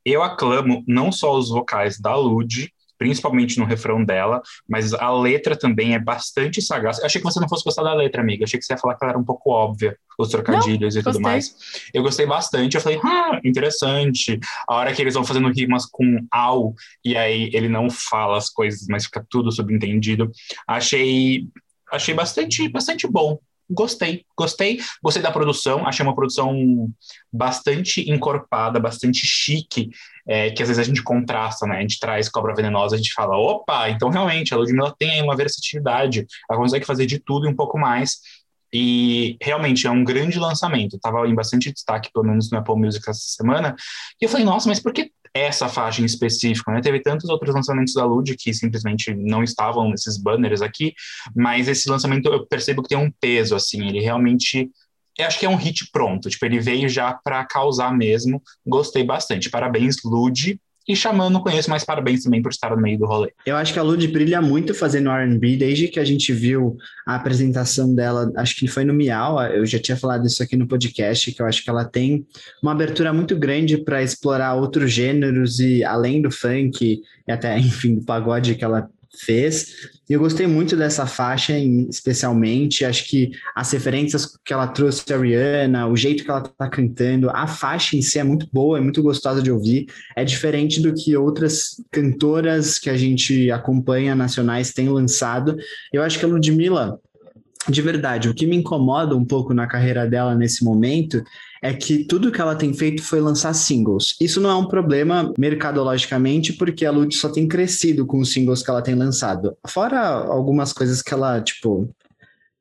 Eu aclamo não só os vocais da Lud, principalmente no refrão dela, mas a letra também é bastante sagaz. Eu achei que você não fosse gostar da letra, amiga. Eu achei que você ia falar que ela era um pouco óbvia, os trocadilhos não, e tudo gostei. mais. Eu gostei bastante. Eu falei, ah, interessante. A hora que eles vão fazendo rimas com ao, e aí ele não fala as coisas, mas fica tudo subentendido. Achei achei bastante, bastante bom gostei, gostei, gostei da produção, achei uma produção bastante encorpada, bastante chique, é, que às vezes a gente contrasta, né? A gente traz Cobra Venenosa, a gente fala, opa, então realmente a Ludmilla tem aí uma versatilidade, ela consegue fazer de tudo e um pouco mais, e realmente é um grande lançamento, estava em bastante destaque, pelo menos no Apple Music essa semana, e eu falei, nossa, mas por que essa faixa em específico, né? Teve tantos outros lançamentos da Lud que simplesmente não estavam nesses banners aqui, mas esse lançamento eu percebo que tem um peso, assim, ele realmente eu acho que é um hit pronto, tipo, ele veio já para causar mesmo. Gostei bastante. Parabéns, Lud. E Xamã não conheço, mas parabéns também por estar no meio do rolê. Eu acho que a Lud brilha muito fazendo R&B, desde que a gente viu a apresentação dela, acho que foi no Miau, eu já tinha falado isso aqui no podcast, que eu acho que ela tem uma abertura muito grande para explorar outros gêneros e além do funk e até, enfim, do pagode que ela fez. Eu gostei muito dessa faixa, especialmente. Acho que as referências que ela trouxe a Rihanna, o jeito que ela tá cantando, a faixa em si é muito boa, é muito gostosa de ouvir. É diferente do que outras cantoras que a gente acompanha nacionais têm lançado. Eu acho que a Ludmilla, de verdade, o que me incomoda um pouco na carreira dela nesse momento é que tudo que ela tem feito foi lançar singles. Isso não é um problema mercadologicamente, porque a Lud só tem crescido com os singles que ela tem lançado. Fora algumas coisas que ela, tipo,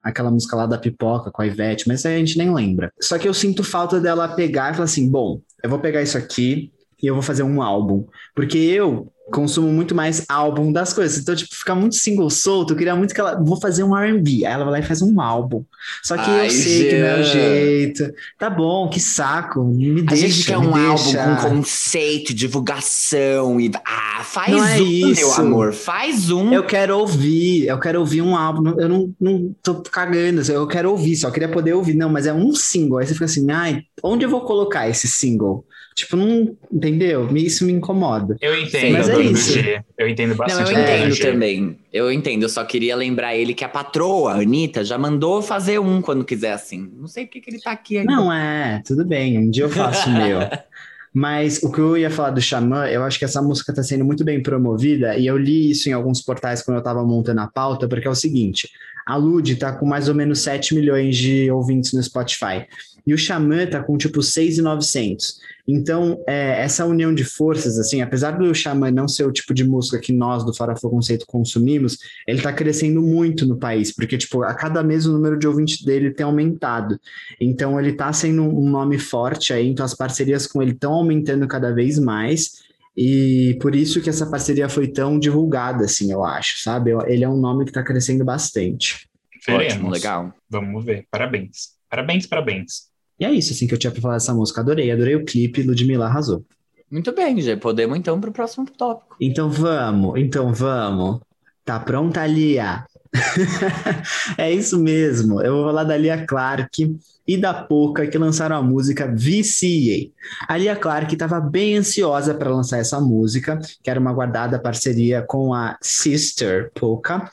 aquela música lá da pipoca com a Ivete, mas a gente nem lembra. Só que eu sinto falta dela pegar e falar assim: bom, eu vou pegar isso aqui e eu vou fazer um álbum. Porque eu consumo muito mais álbum das coisas. Então, tipo, ficar muito single solto, eu queria muito que ela. Vou fazer um RB. Aí ela vai lá e faz um álbum. Só que Ai, eu sei Jean. que não é o jeito. Tá bom, que saco. Me deixa. A gente quer um deixa. álbum com conceito, divulgação e. Ah, faz não é um, isso. meu amor. Faz um. Eu quero ouvir. Eu quero ouvir um álbum. Eu não, não tô cagando. Eu quero ouvir, só queria poder ouvir. Não, mas é um single. Aí você fica assim, ai, onde eu vou colocar esse single? Tipo, não. Entendeu? Isso me incomoda. Eu entendo, Mas é isso. Eu entendo bastante. Não, eu entendo é. também. Eu entendo. Eu só queria lembrar ele que a patroa, a Anitta, já mandou fazer um quando quiser, assim. Não sei porque que ele tá aqui ainda. Não, é, tudo bem. Um dia eu faço o meu. Mas o que eu ia falar do Xamã, eu acho que essa música está sendo muito bem promovida, e eu li isso em alguns portais quando eu estava montando a pauta, porque é o seguinte: a Lud está com mais ou menos 7 milhões de ouvintes no Spotify. E o Xamã tá com tipo 6,900. Então, é, essa união de forças, assim, apesar do Xamã não ser o tipo de música que nós do Farofa Conceito consumimos, ele tá crescendo muito no país, porque, tipo, a cada mês o número de ouvintes dele tem aumentado. Então, ele tá sendo um nome forte aí, então as parcerias com ele estão aumentando cada vez mais. E por isso que essa parceria foi tão divulgada, assim, eu acho, sabe? Ele é um nome que está crescendo bastante. Veremos. Ótimo, legal. Vamos ver. Parabéns. Parabéns, parabéns. E é isso, assim, que eu tinha pra falar dessa música. Adorei, adorei o clipe, Ludmilla arrasou. Muito bem, já podemos então para o próximo tópico. Então vamos, então vamos. Tá pronta, Lia? é isso mesmo. Eu vou falar da Lia Clark e da Poca que lançaram a música VCA. A Lia Clark estava bem ansiosa para lançar essa música, que era uma guardada parceria com a Sister Poca.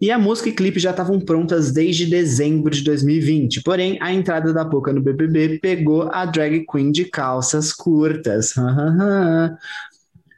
E a música e clipe já estavam prontas desde dezembro de 2020. Porém, a entrada da Poca no BBB pegou a drag queen de calças curtas.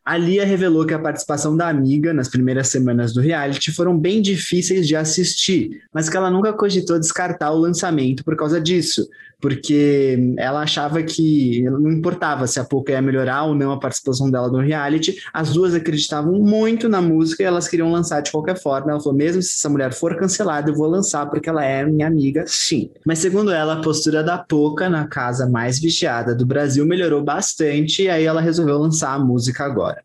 A Lia revelou que a participação da amiga nas primeiras semanas do reality foram bem difíceis de assistir, mas que ela nunca cogitou descartar o lançamento por causa disso, porque ela achava que não importava se a Poca ia melhorar ou não a participação dela no reality, as duas acreditavam muito na música e elas queriam lançar de qualquer forma. Ela falou: mesmo se essa mulher for cancelada, eu vou lançar porque ela é minha amiga, sim. Mas segundo ela, a postura da Poca na casa mais vigiada do Brasil melhorou bastante e aí ela resolveu lançar a música agora.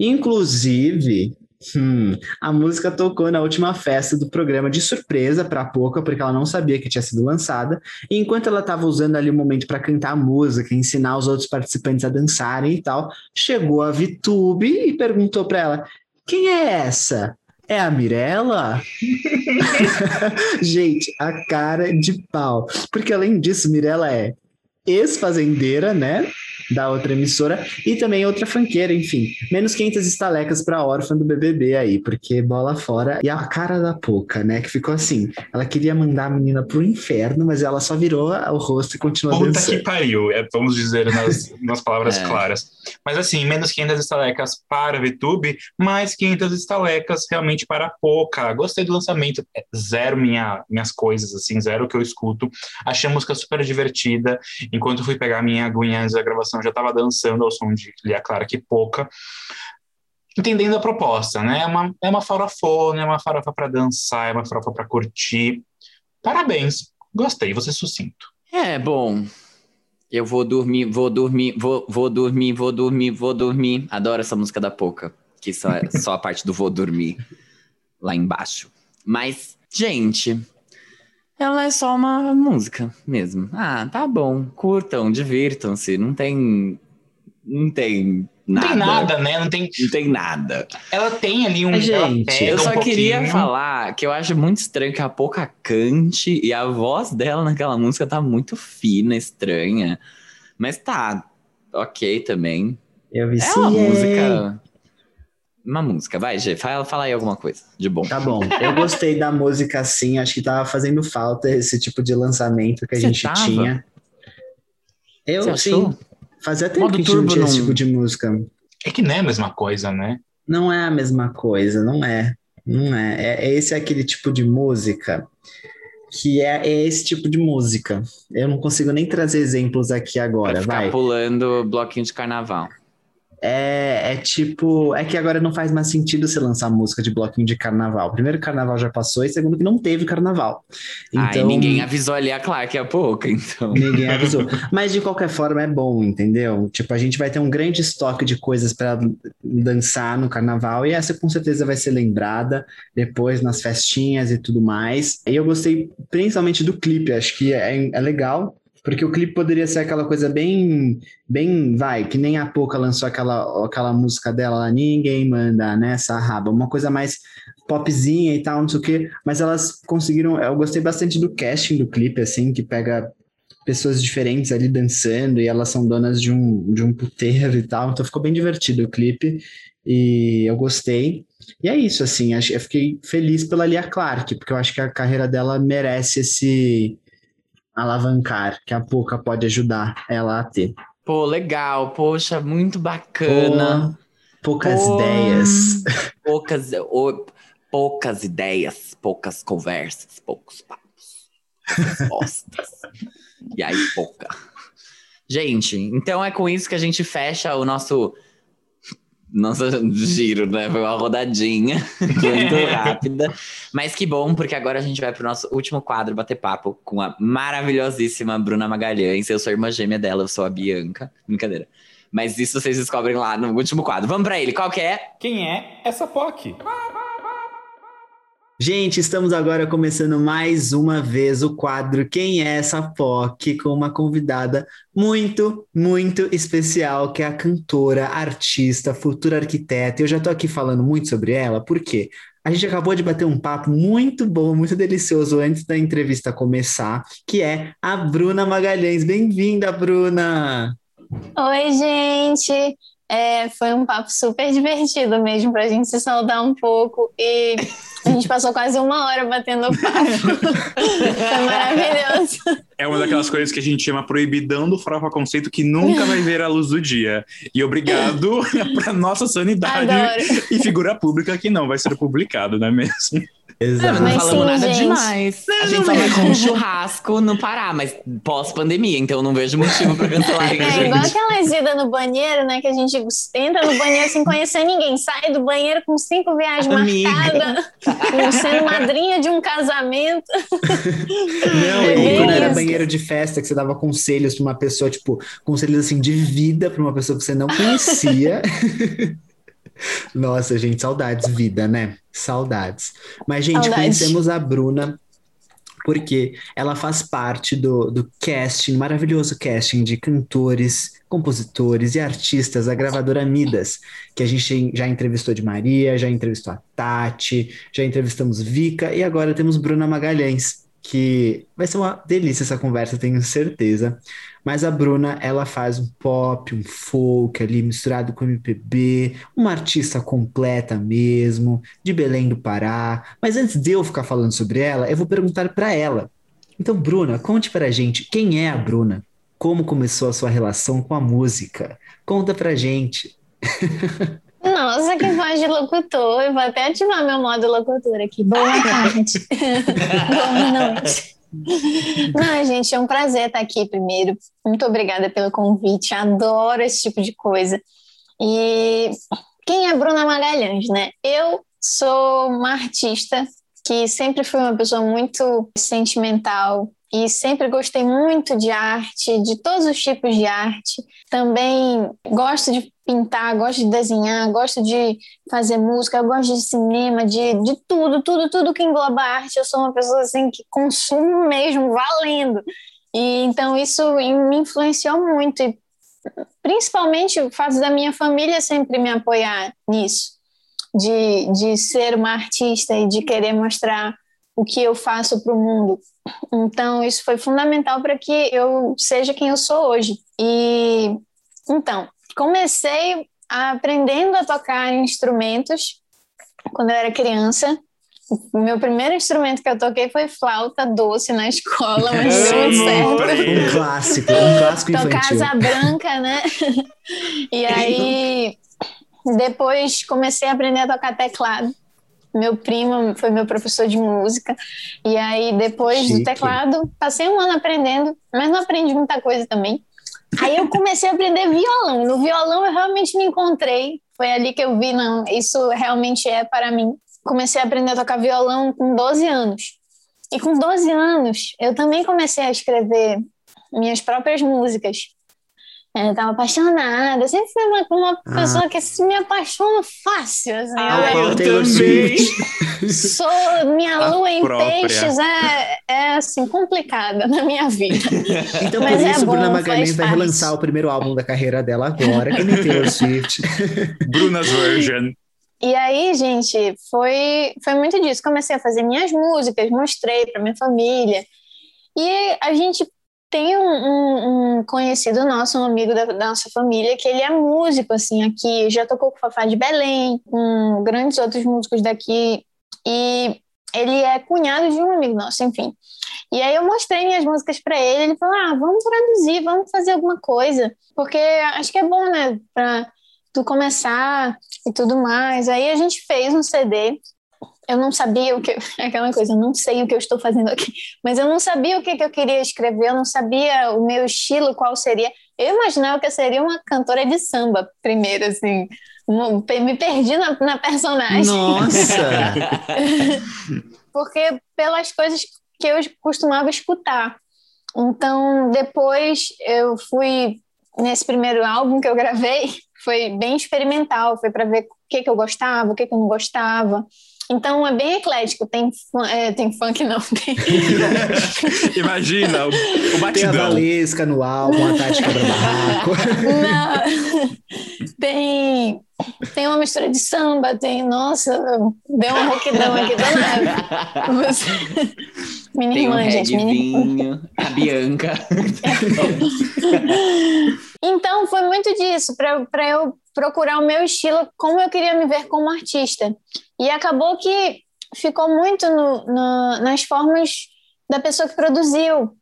Inclusive, Hum, a música tocou na última festa do programa de surpresa para a Poca, porque ela não sabia que tinha sido lançada. E enquanto ela estava usando ali o momento para cantar a música, ensinar os outros participantes a dançarem e tal, chegou a Vitube e perguntou para ela: Quem é essa? É a Mirella? Gente, a cara de pau. Porque além disso, Mirella é ex-fazendeira, né? Da outra emissora e também outra fanqueira, enfim. Menos 500 estalecas pra órfã do BBB aí, porque bola fora. E a cara da Poca, né, que ficou assim, ela queria mandar a menina pro inferno, mas ela só virou o rosto e continuou Puta dançando. que pariu, é, vamos dizer nas, nas palavras é. claras. Mas assim, menos 500 estalecas para VTube, mais 500 estalecas realmente para a Poca. Gostei do lançamento, é zero minha, minhas coisas, assim, zero o que eu escuto. Achei a música super divertida. Enquanto fui pegar minha aguinha antes da gravação, já estava dançando ao som de Lia Clara que pouca, entendendo a proposta, né? É uma, é uma farofona, é uma farofa para dançar, é uma farofa para curtir. Parabéns, gostei, você sucinto. É, bom. Eu vou dormir, vou dormir, vou, vou dormir, vou dormir, vou dormir. Adoro essa música da Poca, que só é só a parte do vou dormir lá embaixo. Mas, gente, ela é só uma música mesmo. Ah, tá bom. Curtam, divirtam-se. Não tem. Não tem nada. Não tem nada, né? Não tem. Não tem nada. Ela tem ali um. Gente, eu só um queria falar que eu acho muito estranho que a Pouca cante e a voz dela naquela música tá muito fina, estranha. Mas tá, ok também. Eu vi É uma música uma música. Vai, Gê, fala, fala aí alguma coisa de bom. Tá bom. Eu gostei da música assim, acho que tava fazendo falta esse tipo de lançamento que a Você gente tava? tinha. Eu, sim. Fazia tempo Modo que a gente não tinha não... esse tipo de música. É que não é a mesma coisa, né? Não é a mesma coisa, não é. Não é. é, é esse é aquele tipo de música que é, é, esse tipo de música. Eu não consigo nem trazer exemplos aqui agora. Vai ficar vai. pulando bloquinho de carnaval. É, é, tipo. É que agora não faz mais sentido você lançar música de bloquinho de carnaval. Primeiro, carnaval já passou, e segundo, que não teve carnaval. Então, Ai, ninguém avisou ali a Clark há pouco, então. Ninguém avisou. Mas de qualquer forma é bom, entendeu? Tipo, a gente vai ter um grande estoque de coisas para dançar no carnaval, e essa com certeza vai ser lembrada depois nas festinhas e tudo mais. E eu gostei principalmente do clipe, acho que é, é legal porque o clipe poderia ser aquela coisa bem, bem, vai, que nem a Pouca lançou aquela, aquela música dela lá, Ninguém Manda Nessa Raba, uma coisa mais popzinha e tal, não sei o quê, mas elas conseguiram, eu gostei bastante do casting do clipe, assim, que pega pessoas diferentes ali dançando e elas são donas de um, de um puteiro e tal, então ficou bem divertido o clipe e eu gostei. E é isso, assim, eu fiquei feliz pela Lia Clark, porque eu acho que a carreira dela merece esse alavancar, que a Poca pode ajudar ela a ter. Pô, legal, poxa, muito bacana. Pô, poucas Pô, ideias. Poucas, poucas ideias, poucas conversas, poucos papos, respostas. e aí, pouca. Gente, então é com isso que a gente fecha o nosso nossa, giro, né? Foi uma rodadinha muito rápida. Mas que bom, porque agora a gente vai pro nosso último quadro bater papo com a maravilhosíssima Bruna Magalhães. Eu sou a irmã gêmea dela, eu sou a Bianca. Brincadeira. Mas isso vocês descobrem lá no último quadro. Vamos para ele. Qual que é? Quem é essa POC? Gente, estamos agora começando mais uma vez o quadro Quem é essa POC? com uma convidada muito, muito especial, que é a cantora, artista, futura arquiteta. Eu já estou aqui falando muito sobre ela, porque a gente acabou de bater um papo muito bom, muito delicioso antes da entrevista começar, que é a Bruna Magalhães. Bem-vinda, Bruna! Oi, gente! É, foi um papo super divertido mesmo para a gente se saudar um pouco e a gente passou quase uma hora batendo papo. foi maravilhoso. É uma daquelas coisas que a gente chama proibidão do Farofa Conceito que nunca vai ver a luz do dia. E obrigado para nossa sanidade Adoro. e figura pública que não vai ser publicado, não é mesmo? Exato. Não, não falamos sim, nada gente. demais. Não, a gente só vai com um churrasco no Pará, mas pós-pandemia, então eu não vejo motivo pra cancelar É gente. igual aquela ida no banheiro, né? Que a gente entra no banheiro sem conhecer ninguém, sai do banheiro com cinco viagens Amiga. marcadas, sendo madrinha de um casamento. Não, é quando era banheiro de festa, que você dava conselhos pra uma pessoa, tipo, conselhos assim de vida pra uma pessoa que você não conhecia. Nossa, gente, saudades, vida, né? Saudades. Mas, gente, Saudade. conhecemos a Bruna porque ela faz parte do, do casting, maravilhoso casting de cantores, compositores e artistas da gravadora Midas, que a gente já entrevistou de Maria, já entrevistou a Tati, já entrevistamos Vika e agora temos Bruna Magalhães que vai ser uma delícia essa conversa, tenho certeza. Mas a Bruna, ela faz um pop, um folk ali misturado com MPB, uma artista completa mesmo, de Belém do Pará. Mas antes de eu ficar falando sobre ela, eu vou perguntar para ela. Então, Bruna, conte pra gente quem é a Bruna? Como começou a sua relação com a música? Conta pra gente. Nossa, que voz de locutor. Eu vou até ativar meu modo locutor aqui. Boa tarde. Boa noite. Não, gente, é um prazer estar aqui primeiro. Muito obrigada pelo convite. Adoro esse tipo de coisa. E quem é Bruna Magalhães, né? Eu sou uma artista que sempre fui uma pessoa muito sentimental, e sempre gostei muito de arte, de todos os tipos de arte. Também gosto de pintar, gosto de desenhar, gosto de fazer música, gosto de cinema, de, de tudo, tudo, tudo que engloba arte. Eu sou uma pessoa assim que consumo mesmo, valendo. E então isso me influenciou muito, e principalmente o fato da minha família sempre me apoiar nisso, de, de ser uma artista e de querer mostrar o que eu faço para o mundo. Então, isso foi fundamental para que eu seja quem eu sou hoje. E então, comecei aprendendo a tocar instrumentos quando eu era criança. O meu primeiro instrumento que eu toquei foi flauta doce na escola, mas deu certo. Um clássico, um clássico infantil. Tocar asa branca, né? E aí, depois comecei a aprender a tocar teclado meu primo foi meu professor de música. E aí, depois Chique. do teclado, passei um ano aprendendo, mas não aprendi muita coisa também. Aí eu comecei a aprender violão. No violão eu realmente me encontrei. Foi ali que eu vi, não, isso realmente é para mim. Comecei a aprender a tocar violão com 12 anos. E com 12 anos, eu também comecei a escrever minhas próprias músicas. Eu tava apaixonada. Eu sempre fui uma, uma ah. pessoa que me apaixona fácil. Assim, ah, eu, eu também. Sou, minha a lua em própria. peixes é, é, assim, complicada na minha vida. Então, Mas por é isso, é bom, Bruna Magalhães vai parte. relançar o primeiro álbum da carreira dela agora, que nem Taylor Swift. Bruna's Version. E aí, gente, foi, foi muito disso. Comecei a fazer minhas músicas, mostrei para minha família. E a gente tem um, um, um, conhecido nosso, um amigo da, da, nossa família, que ele é músico, assim, aqui, já tocou com o Fafá de Belém, com grandes outros músicos daqui, e ele é cunhado de um amigo nosso, enfim. E aí eu mostrei minhas músicas para ele, ele falou, ah, vamos traduzir, vamos fazer alguma coisa, porque acho que é bom, né, para tu começar e tudo mais. Aí a gente fez um CD, eu não sabia o que. Aquela coisa, eu não sei o que eu estou fazendo aqui. Mas eu não sabia o que, que eu queria escrever, eu não sabia o meu estilo, qual seria. Eu imaginava que eu seria uma cantora de samba, primeiro, assim. Me perdi na, na personagem. Nossa! Porque pelas coisas que eu costumava escutar. Então, depois eu fui nesse primeiro álbum que eu gravei, foi bem experimental, foi para ver o que, que eu gostava, o que, que eu não gostava. Então é bem eclético. Tem, é, tem funk, não. Tem... Imagina, o, o batidão. Tem a Valesca no álbum, a Tati Quebra Barraco. Não. Tem, tem uma mistura de samba, tem. Nossa, deu um roquidão aqui do nada. Mini tem irmã, um gente. Mini... A Bianca. então foi muito disso, para eu procurar o meu estilo, como eu queria me ver como artista. E acabou que ficou muito no, no, nas formas da pessoa que produziu,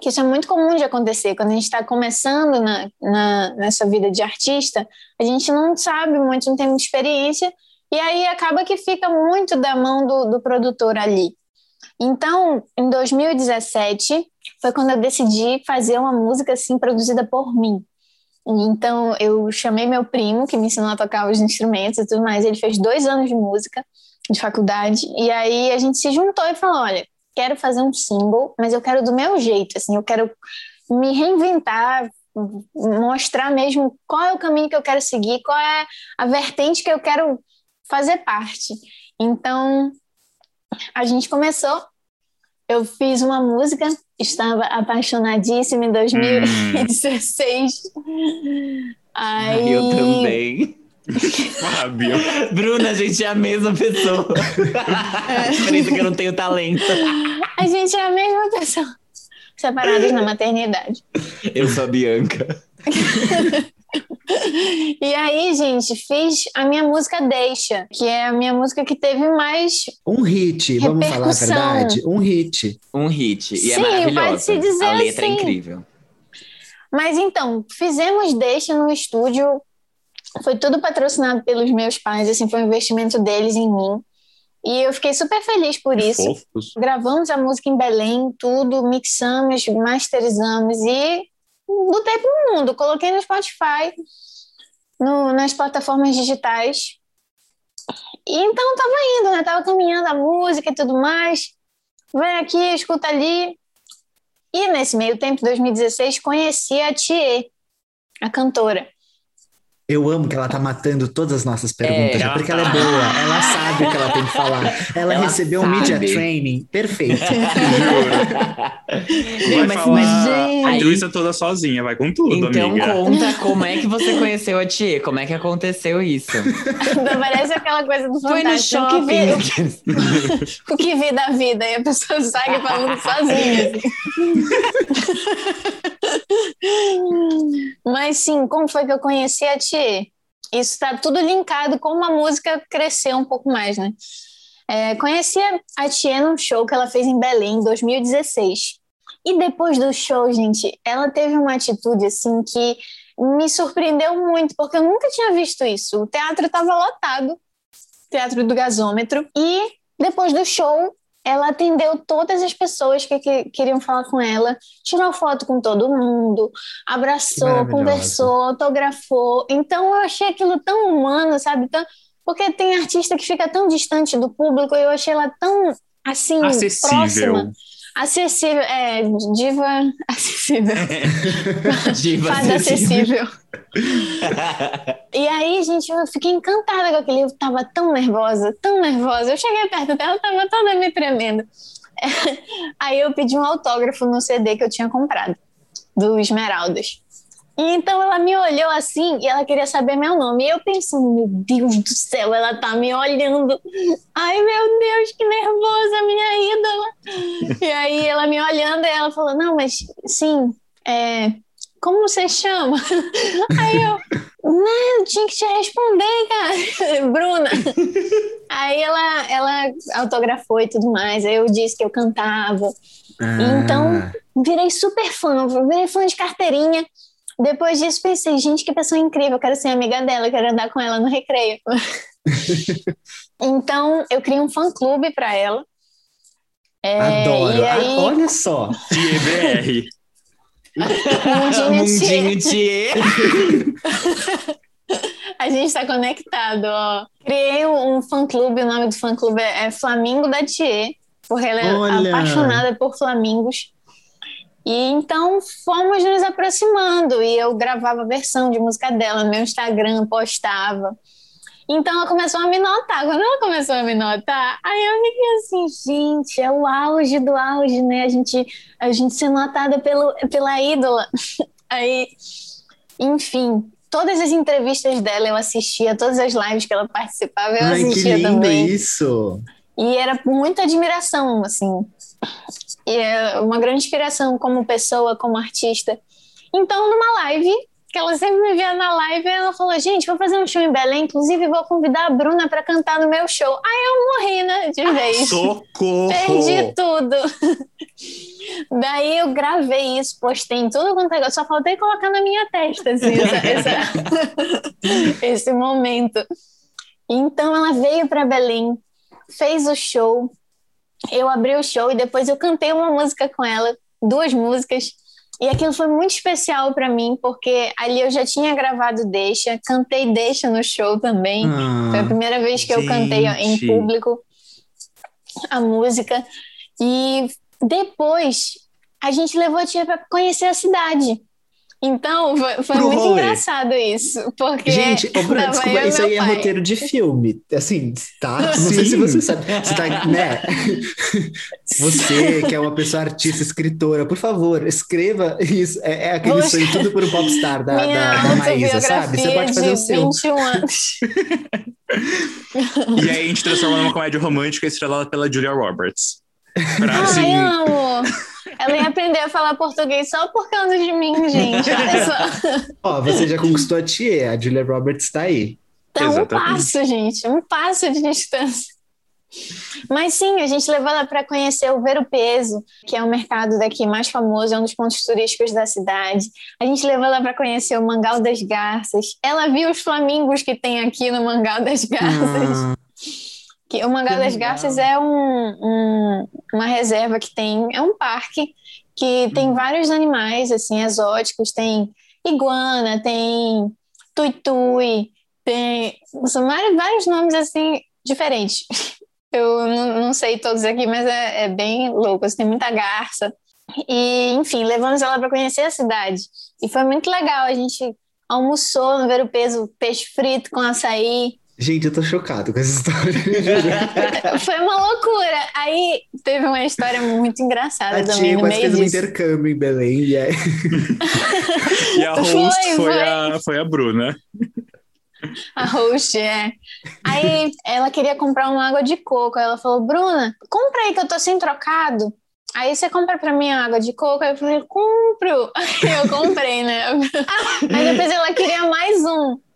que isso é muito comum de acontecer. Quando a gente está começando na, na, nessa vida de artista, a gente não sabe muito, não tem muita experiência, e aí acaba que fica muito da mão do, do produtor ali. Então, em 2017, foi quando eu decidi fazer uma música assim produzida por mim. Então, eu chamei meu primo, que me ensinou a tocar os instrumentos e tudo mais. Ele fez dois anos de música de faculdade. E aí a gente se juntou e falou: olha, quero fazer um single, mas eu quero do meu jeito, assim, eu quero me reinventar, mostrar mesmo qual é o caminho que eu quero seguir, qual é a vertente que eu quero fazer parte. Então, a gente começou eu fiz uma música, estava apaixonadíssima em 2016. Hum. Aí... Eu também. Fábio. Bruna, a gente é a mesma pessoa. É. Por isso que eu não tenho talento. A gente é a mesma pessoa. Separados na maternidade. Eu sou a Bianca. e aí, gente, fiz a minha música Deixa, que é a minha música que teve mais. Um hit, vamos falar a verdade. Um hit. Um hit. E é Sim, é maravilhosa. Pode se dizer a letra é assim. é incrível. Mas então, fizemos Deixa no estúdio. Foi tudo patrocinado pelos meus pais, assim, foi um investimento deles em mim. E eu fiquei super feliz por isso. Fofos. Gravamos a música em Belém, tudo, mixamos, masterizamos e botei pro mundo, coloquei no Spotify, no, nas plataformas digitais. E então tava indo, né? Tava caminhando a música e tudo mais. Vem aqui, escuta ali. E nesse meio tempo, 2016, conheci a Thier, a cantora. Eu amo que ela tá matando todas as nossas perguntas, é, porque ela, ela é boa, ela sabe o que ela tem que falar. Ela, ela recebeu sabe. um media training perfeito. vai mas, falar mas, a entrevista toda sozinha, vai com tudo, então, amiga. conta como é que você conheceu a Tia, como é que aconteceu isso? Não parece aquela coisa do Foi no shopping. O que, vi, o que vi da vida, e a pessoa sai falando sozinha. Assim. mas sim, como foi que eu conheci a Tia? Isso está tudo linkado com uma música crescer um pouco mais, né? É, conheci a Tia num show que ela fez em Belém em 2016. E depois do show, gente, ela teve uma atitude assim que me surpreendeu muito, porque eu nunca tinha visto isso. O teatro estava lotado, teatro do gasômetro, e depois do show, ela atendeu todas as pessoas que, que, queriam falar com ela, tirou foto com todo mundo, abraçou, conversou, autografou. Então eu achei aquilo tão humano, sabe? Tão, porque tem artista que fica tão distante do público e eu achei ela tão assim Acessível. próxima. Acessível, é, diva acessível. diva Fada acessível. acessível. e aí, gente, eu fiquei encantada com aquele. Eu tava tão nervosa, tão nervosa. Eu cheguei perto dela, tava toda me tremendo. aí eu pedi um autógrafo no CD que eu tinha comprado, do Esmeraldas. E então ela me olhou assim e ela queria saber meu nome. E eu pensando, meu Deus do céu, ela tá me olhando. Ai, meu Deus, que nervosa, minha ídola. e aí ela me olhando e ela falou: Não, mas sim, é, como você chama? Aí eu, não, eu tinha que te responder, cara, Bruna. Aí ela, ela autografou e tudo mais. Aí eu disse que eu cantava. Ah. Então, virei super fã, virei fã de carteirinha. Depois disso, pensei, gente, que pessoa incrível, quero ser amiga dela, quero andar com ela no recreio. então, eu criei um fã-clube para ela. É, Adoro. Aí... Ah, olha só. TBR. Mundinho Thier. A gente está conectado, ó. Criei um, fã-clube, o nome do fã-clube é, é Flamingo da Thier, porque ela é Olha. apaixonada por flamingos. E então fomos nos aproximando e eu gravava a versão de música dela no meu Instagram, postava. Então ela começou a me notar. Quando ela começou a me notar, aí eu fiquei assim, gente, é o auge do auge, né? A gente, a gente ser notada pelo, pela ídola. Aí, enfim, todas as entrevistas dela eu assistia, todas as lives que ela participava eu Ai, assistia que lindo também. isso! E era muita admiração, assim. E é uma grande inspiração como pessoa, como artista. Então, numa live, que ela sempre me via na live, ela falou: gente, vou fazer um show em Belém, inclusive vou convidar a Bruna para cantar no meu show. Aí eu morri, né, de vez. Socorro! Perdi tudo. Daí eu gravei isso, postei em tudo quanto é. Só faltei colocar na minha testa, assim, essa, essa, esse momento. Então ela veio para Belém, fez o show. Eu abri o show e depois eu cantei uma música com ela, duas músicas. E aquilo foi muito especial para mim, porque ali eu já tinha gravado Deixa, cantei Deixa no show também. Ah, foi a primeira vez que gente. eu cantei em público a música. E depois a gente levou a tia para conhecer a cidade. Então, foi, foi muito rolê. engraçado isso, porque... Gente, oh, Bruno, desculpa, isso aí é pai. é roteiro de filme, assim, tá? Não Sim. sei se você sabe, você tá, né? Você, que é uma pessoa artista, escritora, por favor, escreva isso, é, é aquele sonho tudo por um popstar da, da, da Maísa, sabe? Você pode fazer o seu. 21 anos. e aí a gente transforma numa comédia romântica estrelada pela Julia Roberts. Pra, Ai, assim... amo! Ela ia aprender a falar português só por causa de mim, gente. Olha só. Ó, você já conquistou a tia, a Julia Roberts está aí. Então, um passo, gente, um passo de distância. Mas sim, a gente levou ela para conhecer o Ver o Peso, que é o mercado daqui mais famoso, é um dos pontos turísticos da cidade. A gente levou ela para conhecer o Mangal das Garças. Ela viu os flamingos que tem aqui no Mangal das Garças. Hum. Que o Mangal das Garças é um, um, uma reserva que tem, é um parque que tem uhum. vários animais assim exóticos, tem iguana, tem tuitui, tem são vários, vários nomes assim diferentes. Eu não, não sei todos aqui, mas é, é bem louco. Assim, tem muita garça. E, enfim, levamos ela para conhecer a cidade. E foi muito legal. A gente almoçou no Ver o Peso, peixe frito com açaí. Gente, eu tô chocado com essa história. Foi uma loucura. Aí teve uma história muito engraçada a também. Tia quase fez um intercâmbio em Belém. E, aí... e a host foi, foi, foi. A, foi a Bruna. A host, é. Aí ela queria comprar uma água de coco. Aí ela falou: Bruna, compra aí que eu tô sem trocado. Aí você compra pra mim água de coco? Aí eu falei: compro. Aí eu comprei, né? Aí depois ela queria mais um.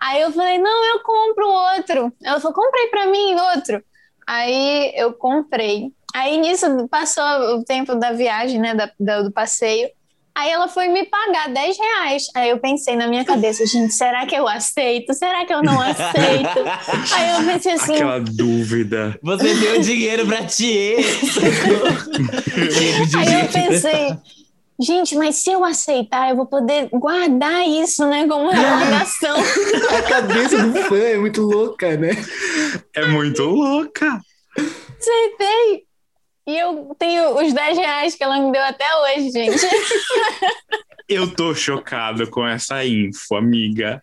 Aí eu falei, não, eu compro outro. Ela falou, comprei para mim outro. Aí eu comprei. Aí nisso passou o tempo da viagem, né, da, da, do passeio. Aí ela foi me pagar 10 reais. Aí eu pensei na minha cabeça, gente, será que eu aceito? Será que eu não aceito? Aí eu pensei assim. Aquela dúvida. Você deu dinheiro pra ti. Aí eu pensei, gente, mas se eu aceitar, eu vou poder guardar isso, né, como recordação. A cabeça do fã é muito louca, né? É muito louca. Aceitei. E eu tenho os 10 reais que ela me deu até hoje, gente. Eu tô chocado com essa info, amiga.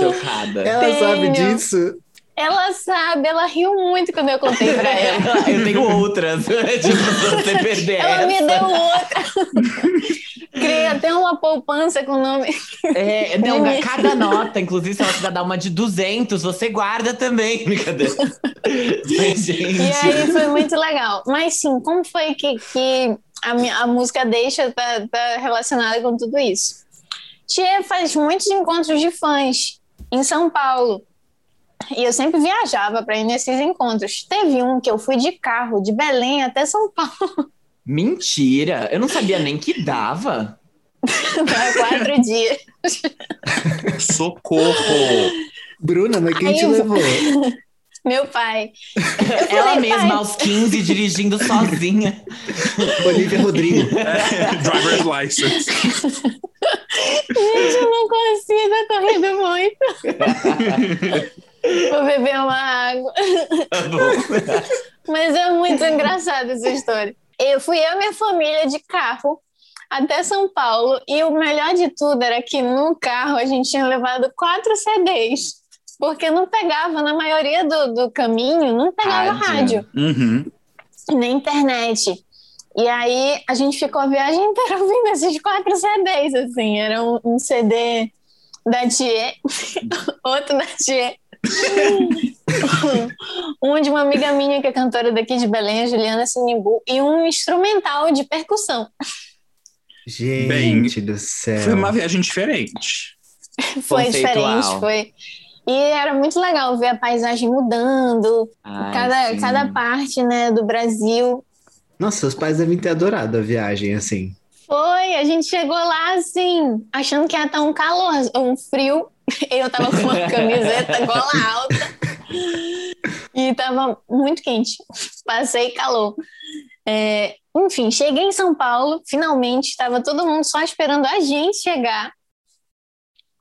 Chocada. Ela tenho. sabe disso? Ela sabe, ela riu muito quando eu contei pra ela. eu tenho outras. tipo, você perder Ela essa. me deu outra. Criei até uma poupança com o nome. É, não, cada nota, inclusive, se ela quiser dar uma de 200, você guarda também. Brincadeira. Mas, gente. E aí foi muito legal. Mas sim, como foi que, que a, minha, a música deixa tá, tá relacionada com tudo isso? Tia faz muitos encontros de fãs em São Paulo. E eu sempre viajava para ir nesses encontros. Teve um que eu fui de carro, de Belém até São Paulo. Mentira! Eu não sabia nem que dava. quatro dias. Socorro! Bruna, mas quem Aí te levou? Meu pai. Ela mesma, pai. aos 15, dirigindo sozinha. Olivia Rodrigo. Driver's license. Gente, eu não consigo, eu tô rindo muito. Vou beber uma água. Tá Mas é muito engraçada essa história. Eu fui eu e minha família de carro até São Paulo e o melhor de tudo era que no carro a gente tinha levado quatro CDs. porque não pegava, na maioria do, do caminho, não pegava rádio, rádio uhum. nem internet. E aí a gente ficou a viagem inteira ouvindo esses quatro CDs, assim, era um, um CD da Thier, outro da Thier, um de uma amiga minha que é cantora daqui de Belém, a Juliana Sinimbu, e um instrumental de percussão. Gente Bem, do céu. Foi uma viagem diferente. foi diferente, foi. E era muito legal ver a paisagem mudando, Ai, cada, cada parte né, do Brasil. Nossa, seus pais devem ter adorado a viagem, assim. Foi, a gente chegou lá assim, achando que ia estar um calor, um frio. Eu tava com uma camiseta gola alta. E tava muito quente. Passei calor. É, enfim, cheguei em São Paulo, finalmente, estava todo mundo só esperando a gente chegar.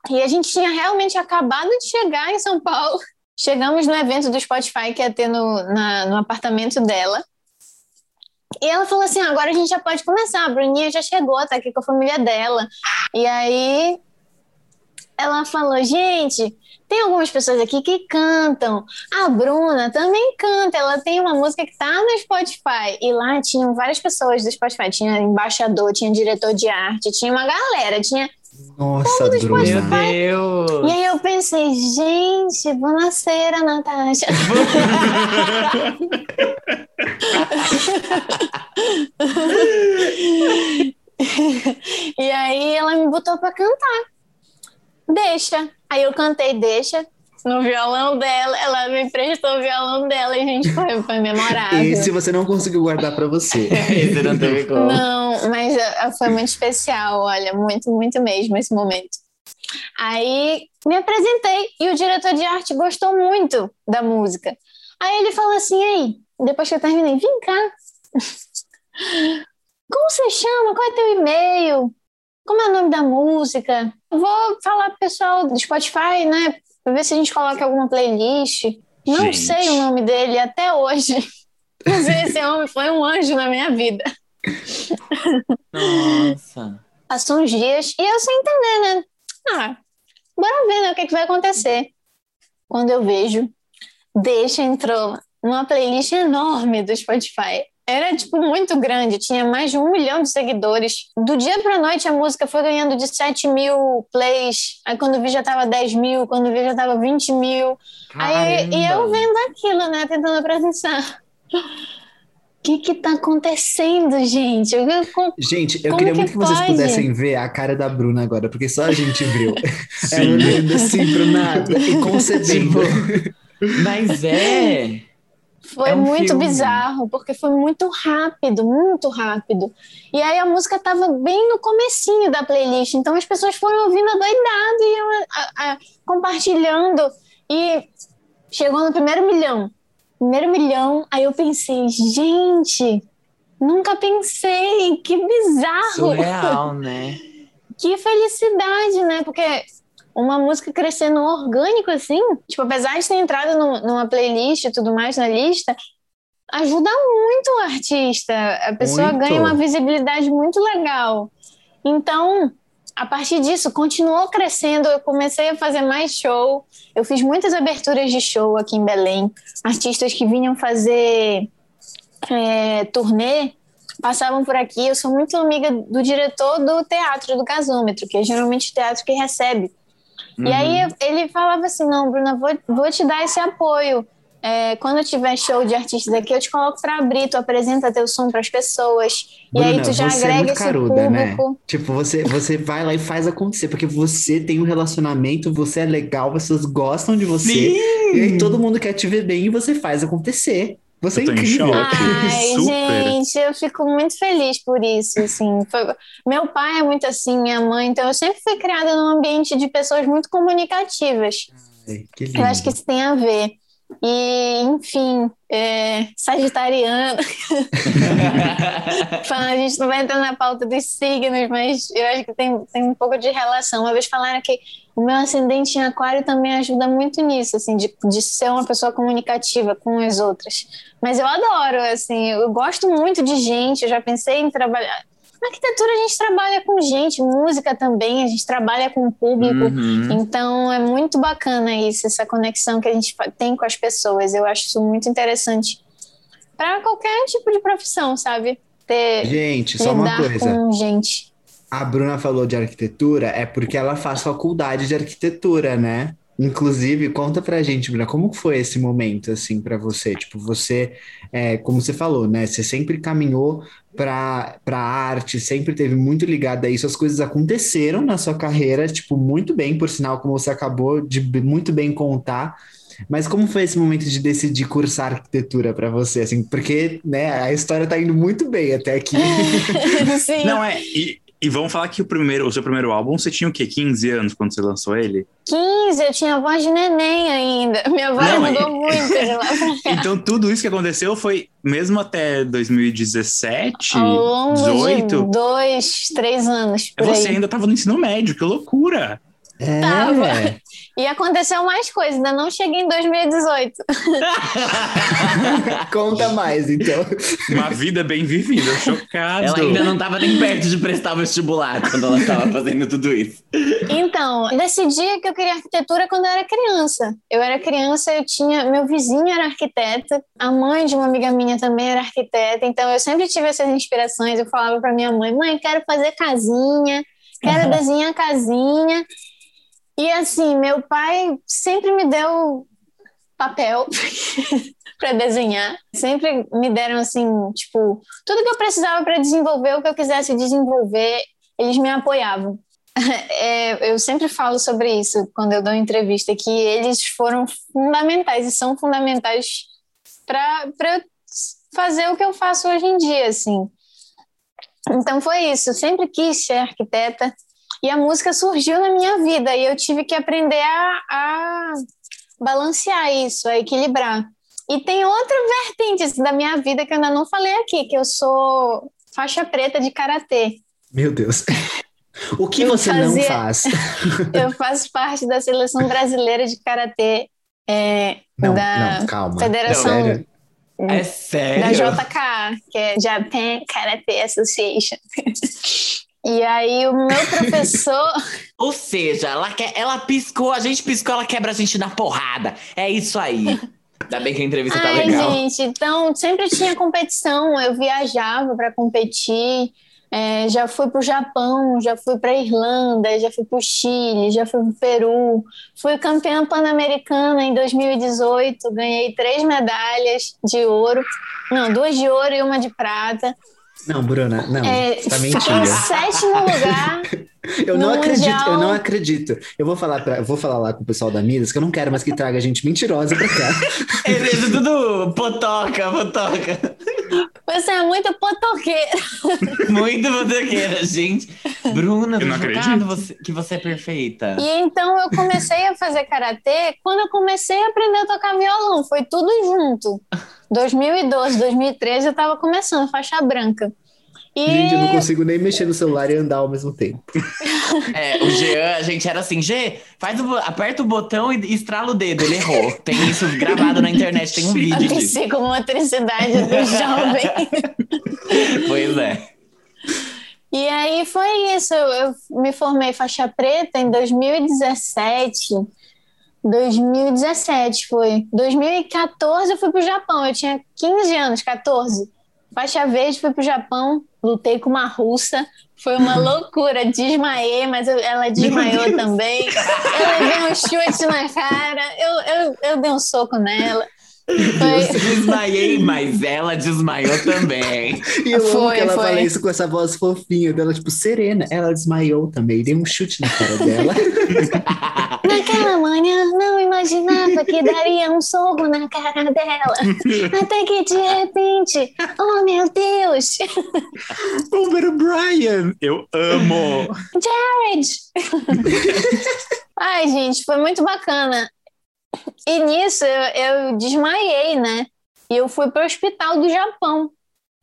E a gente tinha realmente acabado de chegar em São Paulo. Chegamos no evento do Spotify que ia ter no, na, no apartamento dela. E ela falou assim: agora a gente já pode começar. A Bruninha já chegou, tá aqui com a família dela. E aí ela falou: gente, tem algumas pessoas aqui que cantam. A Bruna também canta. Ela tem uma música que tá no Spotify. E lá tinham várias pessoas do Spotify. Tinha embaixador, tinha diretor de arte, tinha uma galera, tinha nossa, Bruna. Meu Deus. E aí eu pensei, gente, bonaceira, Natasha. e aí ela me botou para cantar. Deixa. Aí eu cantei Deixa no violão dela, ela me emprestou o violão dela e a gente foi, foi memorável. Esse você não conseguiu guardar para você. Esse não teve como. Não, mas uh, foi muito especial, olha, muito, muito mesmo esse momento. Aí me apresentei e o diretor de arte gostou muito da música. Aí ele falou assim: aí, depois que eu terminei, vem cá. Como você chama? Qual é teu e-mail? Como é o nome da música? vou falar pro pessoal do Spotify, né? Pra ver se a gente coloca alguma playlist. Não gente. sei o nome dele até hoje. Mas esse homem foi um anjo na minha vida. Nossa. Passou uns dias e eu sem entender, né? Ah, bora ver né, o que, é que vai acontecer. Quando eu vejo, deixa entrou numa playlist enorme do Spotify era, tipo, muito grande, tinha mais de um milhão de seguidores. Do dia pra noite, a música foi ganhando de 7 mil plays. Aí, quando vi, já tava 10 mil. Quando vi, já tava 20 mil. Aí, e eu vendo aquilo, né? Tentando apresentar. O que que tá acontecendo, gente? Eu, com, gente, eu queria muito que, que vocês pudessem ver a cara da Bruna agora, porque só a gente viu. Ela olhando assim pro nada e concebendo. Tipo, mas é... Foi é um muito filme. bizarro, porque foi muito rápido, muito rápido. E aí a música tava bem no comecinho da playlist, então as pessoas foram ouvindo adoidado e eu, a, a, compartilhando. E chegou no primeiro milhão. Primeiro milhão, aí eu pensei, gente, nunca pensei, que bizarro. Surreal, né? que felicidade, né? Porque uma música crescendo orgânico assim, tipo, apesar de ter entrado no, numa playlist e tudo mais na lista, ajuda muito o artista. A pessoa muito. ganha uma visibilidade muito legal. Então, a partir disso, continuou crescendo. Eu comecei a fazer mais show. Eu fiz muitas aberturas de show aqui em Belém. Artistas que vinham fazer é, turnê passavam por aqui. Eu sou muito amiga do diretor do teatro do Gasômetro, que é geralmente o teatro que recebe Uhum. E aí uhum. ele falava assim: não, Bruna, vou, vou te dar esse apoio. É, quando tiver show de artistas aqui, eu te coloco para abrir, tu apresenta teu som para as pessoas. Bruna, e aí tu já você agrega é muito caruda, né? público. Né? Tipo, você, você vai lá e faz acontecer, porque você tem um relacionamento, você é legal, pessoas gostam de você. Sim. E aí todo mundo quer te ver bem e você faz acontecer. Você é incrível. Ai, gente, eu fico muito feliz por isso, assim. Foi... Meu pai é muito assim, minha mãe, então eu sempre fui criada num ambiente de pessoas muito comunicativas. Ai, que lindo. Eu acho que isso tem a ver. E, enfim, é, sagitariana. a gente não vai entrar na pauta dos signos, mas eu acho que tem, tem um pouco de relação. Uma vez falaram que o meu ascendente em aquário também ajuda muito nisso, assim, de, de ser uma pessoa comunicativa com as outras. Mas eu adoro, assim, eu gosto muito de gente, eu já pensei em trabalhar. arquitetura a gente trabalha com gente, música também, a gente trabalha com o público. Uhum. Então é muito bacana isso, essa conexão que a gente tem com as pessoas. Eu acho isso muito interessante para qualquer tipo de profissão, sabe? Ter, gente, só uma coisa. Com gente. A Bruna falou de arquitetura, é porque ela faz faculdade de arquitetura, né? Inclusive, conta pra gente, Bruna, como foi esse momento, assim, para você? Tipo, você, é, como você falou, né? Você sempre caminhou para a arte, sempre teve muito ligada a isso. As coisas aconteceram na sua carreira, tipo, muito bem, por sinal, como você acabou de muito bem contar. Mas como foi esse momento de decidir cursar arquitetura para você, assim? Porque, né, a história tá indo muito bem até aqui. Sim. Não é, e, e vamos falar que o primeiro, o seu primeiro álbum, você tinha o quê? 15 anos quando você lançou ele? 15, eu tinha voz de neném ainda. Minha voz Não, mudou muito de lá. Então tudo isso que aconteceu foi mesmo até 2017, Ao longo 18? De dois, três anos. Você aí. ainda estava no ensino médio, que loucura! É. Tava. E aconteceu mais coisas, ainda não cheguei em 2018. Conta mais, então. Uma vida bem vivida, chocado. Ela ainda não estava nem perto de prestar o vestibular quando ela estava fazendo tudo isso. Então, decidi que eu queria arquitetura quando eu era criança. Eu era criança, eu tinha. Meu vizinho era arquiteta, a mãe de uma amiga minha também era arquiteta, então eu sempre tive essas inspirações. Eu falava para minha mãe: mãe, quero fazer casinha, quero desenhar casinha. E assim, meu pai sempre me deu papel para desenhar. Sempre me deram assim, tipo, tudo que eu precisava para desenvolver o que eu quisesse desenvolver, eles me apoiavam. É, eu sempre falo sobre isso quando eu dou entrevista, que eles foram fundamentais e são fundamentais para fazer o que eu faço hoje em dia, assim. Então foi isso, sempre quis ser arquiteta, e a música surgiu na minha vida e eu tive que aprender a, a balancear isso, a equilibrar. E tem outra vertente da minha vida que eu ainda não falei aqui, que eu sou faixa preta de karatê. Meu Deus. O que eu você fazia, não faz? eu faço parte da seleção brasileira de karatê é, não, da não, calma. Federação sério? É sério? Da JK, que é Japan Karate Association. E aí o meu professor. Ou seja, ela, quer, ela piscou, a gente piscou, ela quebra a gente na porrada. É isso aí. Ainda bem que a entrevista tá Ai, legal. gente, então sempre tinha competição, eu viajava para competir. É, já fui para o Japão, já fui para Irlanda, já fui para o Chile, já fui para o Peru. Fui campeã pan-americana em 2018, ganhei três medalhas de ouro, não, duas de ouro e uma de prata. Não, Bruna, não. É, tá mentindo. sétimo lugar. eu não acredito, mundial. eu não acredito. Eu vou falar, pra, eu vou falar lá com o pessoal da Midas que eu não quero mais que traga gente mentirosa pra cá. É tudo potoca, potoca. Você é muito potoqueira. muito potoqueira, gente. Bruna, eu não acredito você, que você é perfeita. E então eu comecei a fazer karatê quando eu comecei a aprender a tocar violão. Foi tudo junto. 2012, 2013 eu tava começando, faixa branca. E... Gente, eu não consigo nem mexer no celular e andar ao mesmo tempo. É, o Jean, a gente era assim, G, faz o, aperta o botão e estrala o dedo. Ele errou. Tem isso gravado na internet, tem um vídeo a psicomotricidade do jovem. pois é. E aí foi isso. Eu me formei faixa preta em 2017. 2017 foi. 2014 eu fui pro Japão, eu tinha 15 anos, 14. Faixa verde, fui pro Japão, lutei com uma russa, foi uma loucura, desmaiei, mas eu, ela desmaiou também. Eu levei um chute na cara, eu, eu, eu dei um soco nela. Eu desmaiei, mas ela desmaiou também. E eu foi, amo que ela foi. fala isso com essa voz fofinha dela, tipo, serena. Ela desmaiou também, dei um chute na cara dela. Naquela manhã, não imaginava que daria um soco na cara dela. Até que de repente, oh meu Deus! Boomer Brian, eu amo! Jared! Ai, gente, foi muito bacana. E nisso eu, eu desmaiei, né? E eu fui para o hospital do Japão.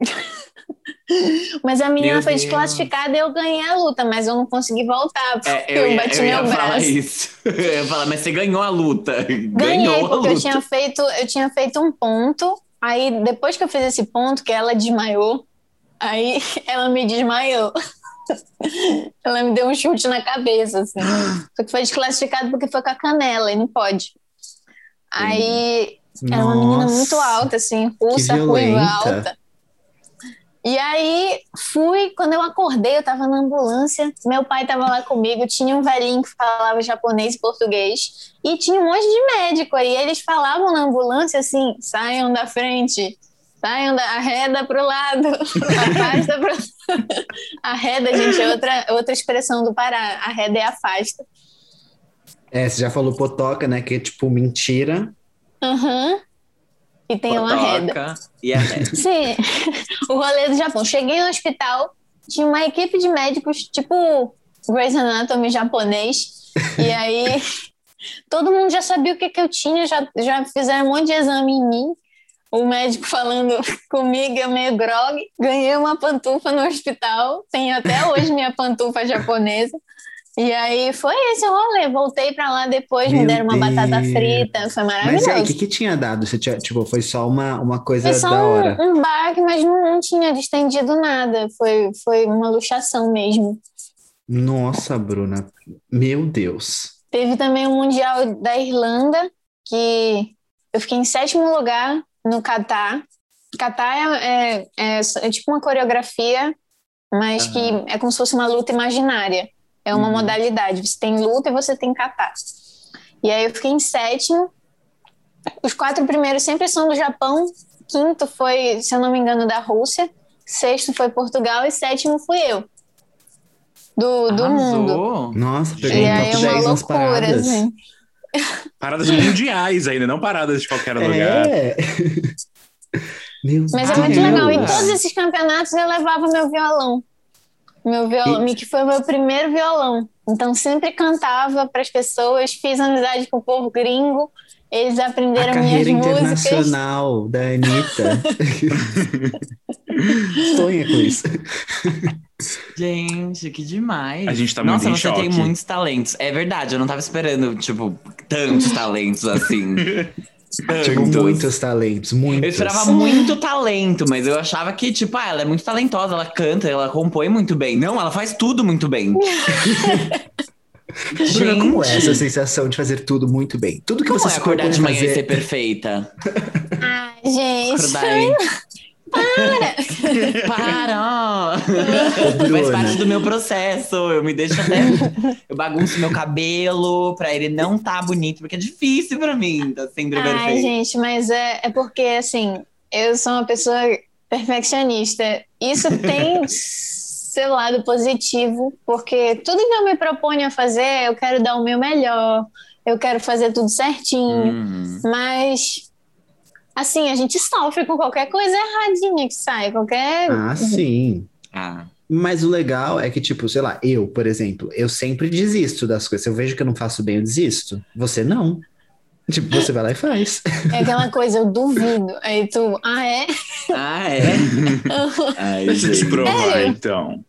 mas a menina meu foi Deus. desclassificada e eu ganhei a luta, mas eu não consegui voltar, porque é, eu, eu, bati eu meu braço. Isso. Eu ia falar, mas você ganhou a luta. Ganhei, ganhou porque luta. eu tinha feito, eu tinha feito um ponto. Aí, depois que eu fiz esse ponto, que ela desmaiou, Aí ela me desmaiou. ela me deu um chute na cabeça, assim. Só que foi desclassificado porque foi com a canela e não pode. Aí era uma menina muito alta, assim, russa, ruiva, alta. E aí fui, quando eu acordei, eu tava na ambulância, meu pai tava lá comigo, tinha um velhinho que falava japonês e português, e tinha um monte de médico aí, eles falavam na ambulância assim, saiam da frente, saiam da arreda pro lado, afasta pro arreda, gente, é outra, outra expressão do Pará, arreda é afasta. É, você já falou potoca, né, que é tipo mentira. Aham. Uhum. E tem uma reda. E a reda. Sim. o rolê do Japão. Cheguei no hospital, tinha uma equipe de médicos, tipo Grey's Anatomy japonês. e aí todo mundo já sabia o que, que eu tinha, já, já fizeram um monte de exame em mim. O médico falando comigo, eu meio grog. Ganhei uma pantufa no hospital. Tenho até hoje minha pantufa japonesa. E aí foi esse o rolê. Voltei pra lá depois, Meu me deram uma Deus. batata frita, foi maravilhoso. Mas aí, o que, que tinha dado? Você tinha, tipo, foi só uma, uma coisa foi só da hora? Um, um baque, mas não, não tinha distendido nada. Foi, foi uma luxação mesmo. Nossa, Bruna. Meu Deus. Teve também o Mundial da Irlanda, que eu fiquei em sétimo lugar no Catar. Catar é, é, é, é tipo uma coreografia, mas que é como se fosse uma luta imaginária. É uma uhum. modalidade. Você tem luta e você tem kata. E aí eu fiquei em sétimo. Os quatro primeiros sempre são do Japão. Quinto foi, se eu não me engano, da Rússia. Sexto foi Portugal e sétimo fui eu. Do, do mundo. Nossa, peguei um top 10 é nas paradas. Assim. Paradas mundiais ainda, não paradas de qualquer é. lugar. Mas é muito legal. Em todos esses campeonatos eu levava meu violão. Meu violão, e... que foi o meu primeiro violão. Então sempre cantava para as pessoas, fiz amizade com o povo gringo. Eles aprenderam a minhas internacional da Anitta. Sonha com isso. Gente, que demais. A gente tá Nossa, muito Nossa, você tem muitos talentos. É verdade, eu não tava esperando, tipo, tantos talentos assim. Tipo, muitos talentos, muitos. Eu esperava muito talento, mas eu achava que, tipo, ah, ela é muito talentosa, ela canta, ela compõe muito bem. Não, ela faz tudo muito bem. Gente. Como é essa sensação de fazer tudo muito bem? Tudo que como você é acordar de manhã fazer... e ser perfeita? Ai, gente. Para! Para! Faz parte do meu processo. Eu me deixo até. Eu bagunço meu cabelo pra ele não tá bonito, porque é difícil pra mim, tá sempre Ai, perfeito. Ai, gente, mas é, é porque, assim, eu sou uma pessoa perfeccionista. Isso tem seu lado positivo, porque tudo que eu me proponho a fazer, eu quero dar o meu melhor, eu quero fazer tudo certinho, uhum. mas assim, a gente sofre com qualquer coisa erradinha que sai, qualquer. Ah, sim. Ah. Mas o legal é que, tipo, sei lá, eu, por exemplo, eu sempre desisto das coisas. Se eu vejo que eu não faço bem, eu desisto. Você não. Tipo, você vai lá e faz. É aquela coisa, eu duvido. Aí tu, ah, é? Ah, é? Ai, Deixa eu te provar, é. então.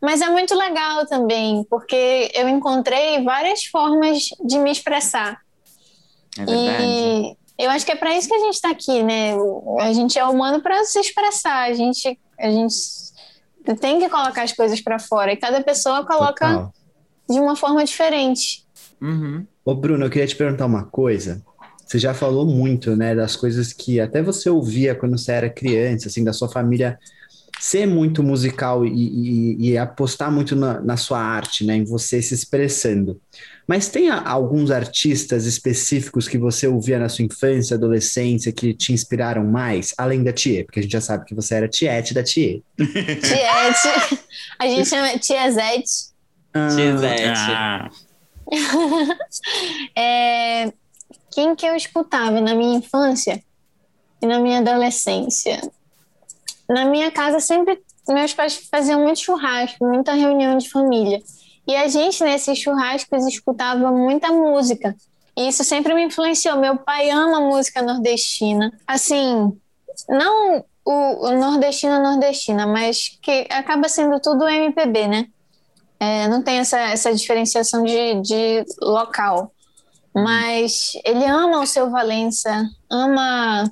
Mas é muito legal também, porque eu encontrei várias formas de me expressar. É verdade. E eu acho que é para isso que a gente está aqui, né? A gente é humano para se expressar. A gente, a gente tem que colocar as coisas para fora. E cada pessoa coloca Total. de uma forma diferente. Uhum. Ô, Bruno, eu queria te perguntar uma coisa. Você já falou muito, né, das coisas que até você ouvia quando você era criança, assim, da sua família ser muito musical e, e, e apostar muito na, na, sua arte, né, em você se expressando. Mas tem a, alguns artistas específicos que você ouvia na sua infância, adolescência, que te inspiraram mais, além da Tia? Porque a gente já sabe que você era Tiete da Tia. Tiete. A gente chama Tia Zete. Ah. Ah. é, quem que eu escutava na minha infância e na minha adolescência? Na minha casa sempre meus pais faziam muito churrasco, muita reunião de família. E a gente nesses churrascos escutava muita música. E isso sempre me influenciou. Meu pai ama música nordestina. Assim, não o, o nordestina nordestina, mas que acaba sendo tudo MPB, né? É, não tem essa, essa diferenciação de, de local. Mas ele ama o seu Valença, ama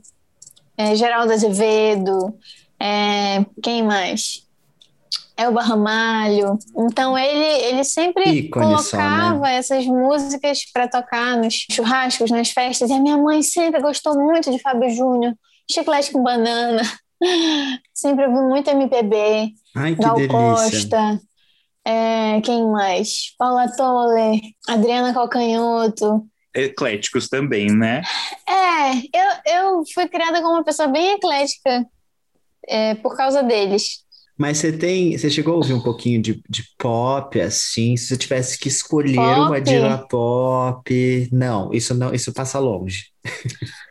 é, Geraldo Azevedo, É, quem mais? Elba Ramalho. Então ele, ele sempre Ícone só, colocava né? essas músicas para tocar nos churrascos, nas festas. E a minha mãe sempre gostou muito de Fábio Júnior, Chiclete com Banana. Sempre ouvi muito MPB. Ai, que Gal delícia. Costa. É, quem mais? Paula Toller, Adriana Calcanhoto. Ecléticos também, né? É, eu, eu fui criada como uma pessoa bem eclética é, por causa deles. Mas você tem, você chegou a ouvir um pouquinho de, de pop, assim? Se você tivesse que escolher uma Pop? diva pop, não, isso não, isso passa longe.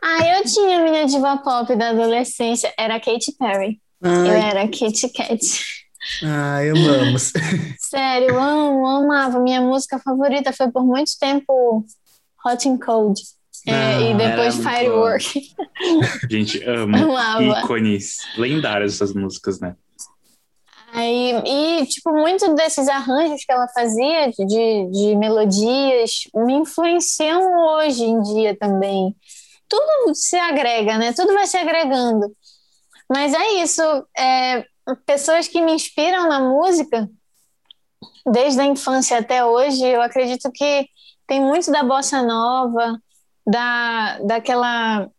Ah, eu tinha minha diva pop da adolescência, era Katy Perry. Eu Ai, era Kitty Kat. ai, amamos. Sério, eu amo, amava. Minha música favorita foi por muito tempo Hot and Cold. É, e depois era muito Firework. A gente ama. Amava. Ícones. Lendárias essas músicas, né? Aí, e, tipo, muito desses arranjos que ela fazia de, de melodias me influenciam hoje em dia também. Tudo se agrega, né? Tudo vai se agregando. Mas é isso. é, pessoas que me inspiram na música, desde a infância até hoje, eu acredito que tem muito da bossa nova, da, daquela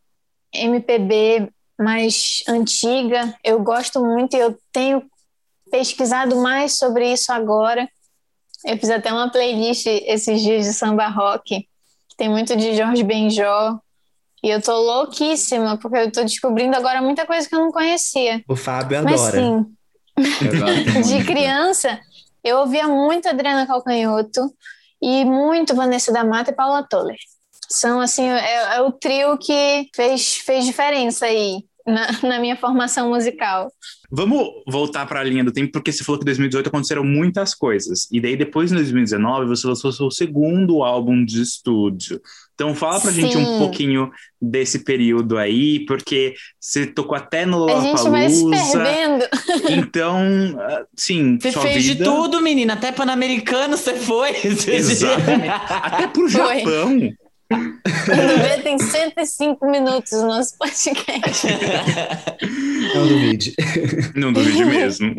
MPB mais antiga. Eu gosto muito e eu tenho pesquisado mais sobre isso agora. Eu fiz até uma playlist esses dias de samba rock, que tem muito de Jorge Benjó. E eu tô louquíssima, porque eu tô descobrindo agora muita coisa que eu não conhecia. O Fábio Mas adora. sim, de criança, eu ouvia muito Adriana Calcanhoto e muito Vanessa da Mata e Paula Toller. São, assim, é, é o trio que fez, fez diferença aí na, na minha formação musical. Vamos voltar para a linha do tempo, porque você falou que em 2018 aconteceram muitas coisas. E daí, depois, em 2019, você lançou seu segundo álbum de estúdio. Então, fala pra gente um pouquinho desse período aí, porque você tocou até no A gente vai se Lollapalooza. perdendo. Então, ah, sim, Você sua fez de vida... tudo, menina. Até Pan-Americano você foi. Exatamente. Até pro Foi. Quando vê, tem 105 minutos o nosso podcast. Não duvide. Não duvide mesmo.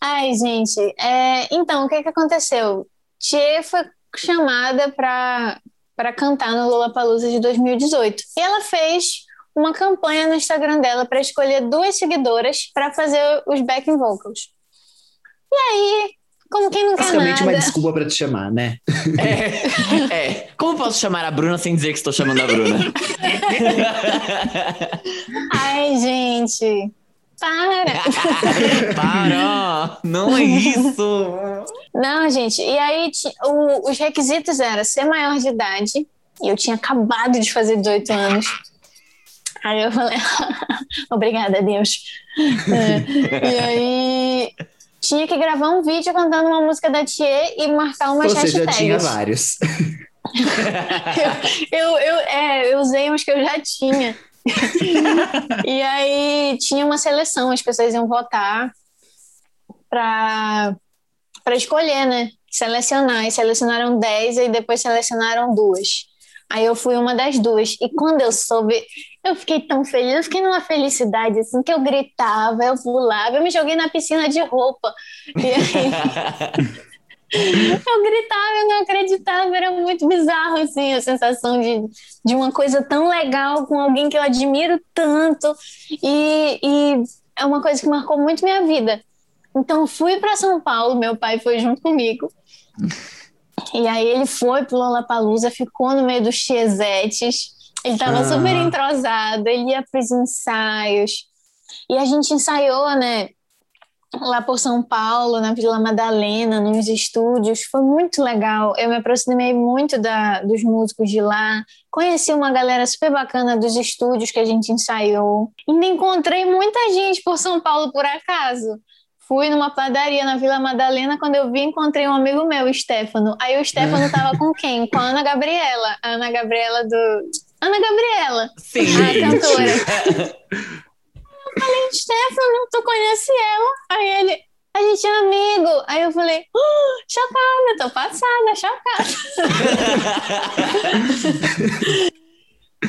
Ai, gente. é, então, o que, que aconteceu? Tchê foi chamada para para cantar no Lollapalooza de 2018. E ela fez uma campanha no Instagram dela para escolher duas seguidoras para fazer os backing vocals. E aí, como quem não quer Basicamente uma nada... desculpa pra te chamar, né? É, é. Como posso chamar a Bruna sem dizer que estou chamando a Bruna? Ai, gente, para! Para! Não é isso! Não, gente, e aí o- os requisitos eram ser maior de idade, e eu tinha acabado de fazer 18 anos. Aí eu falei, obrigada, Deus. É, E aí tinha que gravar um vídeo cantando uma música da Thier e marcar umas Ou seja, hashtags. tinha vários. Eu, eu, é, eu usei uns que eu já tinha. e aí tinha uma seleção, as pessoas iam votar para para escolher, né? Selecionar. E selecionaram 10 e depois selecionaram duas. Aí eu fui uma das duas. E quando eu soube, eu fiquei tão feliz, eu fiquei numa felicidade assim que eu gritava, eu pulava, eu me joguei na piscina de roupa. E aí eu gritava, eu não acreditava, era muito bizarro, assim, a sensação de, de uma coisa tão legal com alguém que eu admiro tanto, e, e é uma coisa que marcou muito minha vida. Então, fui para São Paulo, meu pai foi junto comigo, e aí ele foi pro Lollapalooza, ficou no meio dos chiesetes, ele estava Ah. super entrosado, ele ia pros ensaios, e a gente ensaiou, né, lá por São Paulo, na Vila Madalena, nos estúdios. Foi muito legal. Eu me aproximei muito da, dos músicos de lá. Conheci uma galera super bacana dos estúdios que a gente ensaiou. Ainda encontrei muita gente por São Paulo, por acaso. Fui numa padaria na Vila Madalena, quando eu vi, encontrei um amigo meu, o Stefano. Aí o Stefano tava com quem? Com a Ana Gabriela. A Ana Gabriela do... Ana Gabriela, Sim. a cantora. falei, Stefano, tu conhece ela? Aí ele, a gente é amigo. Aí eu falei, oh, chocada, tô passada, chocada.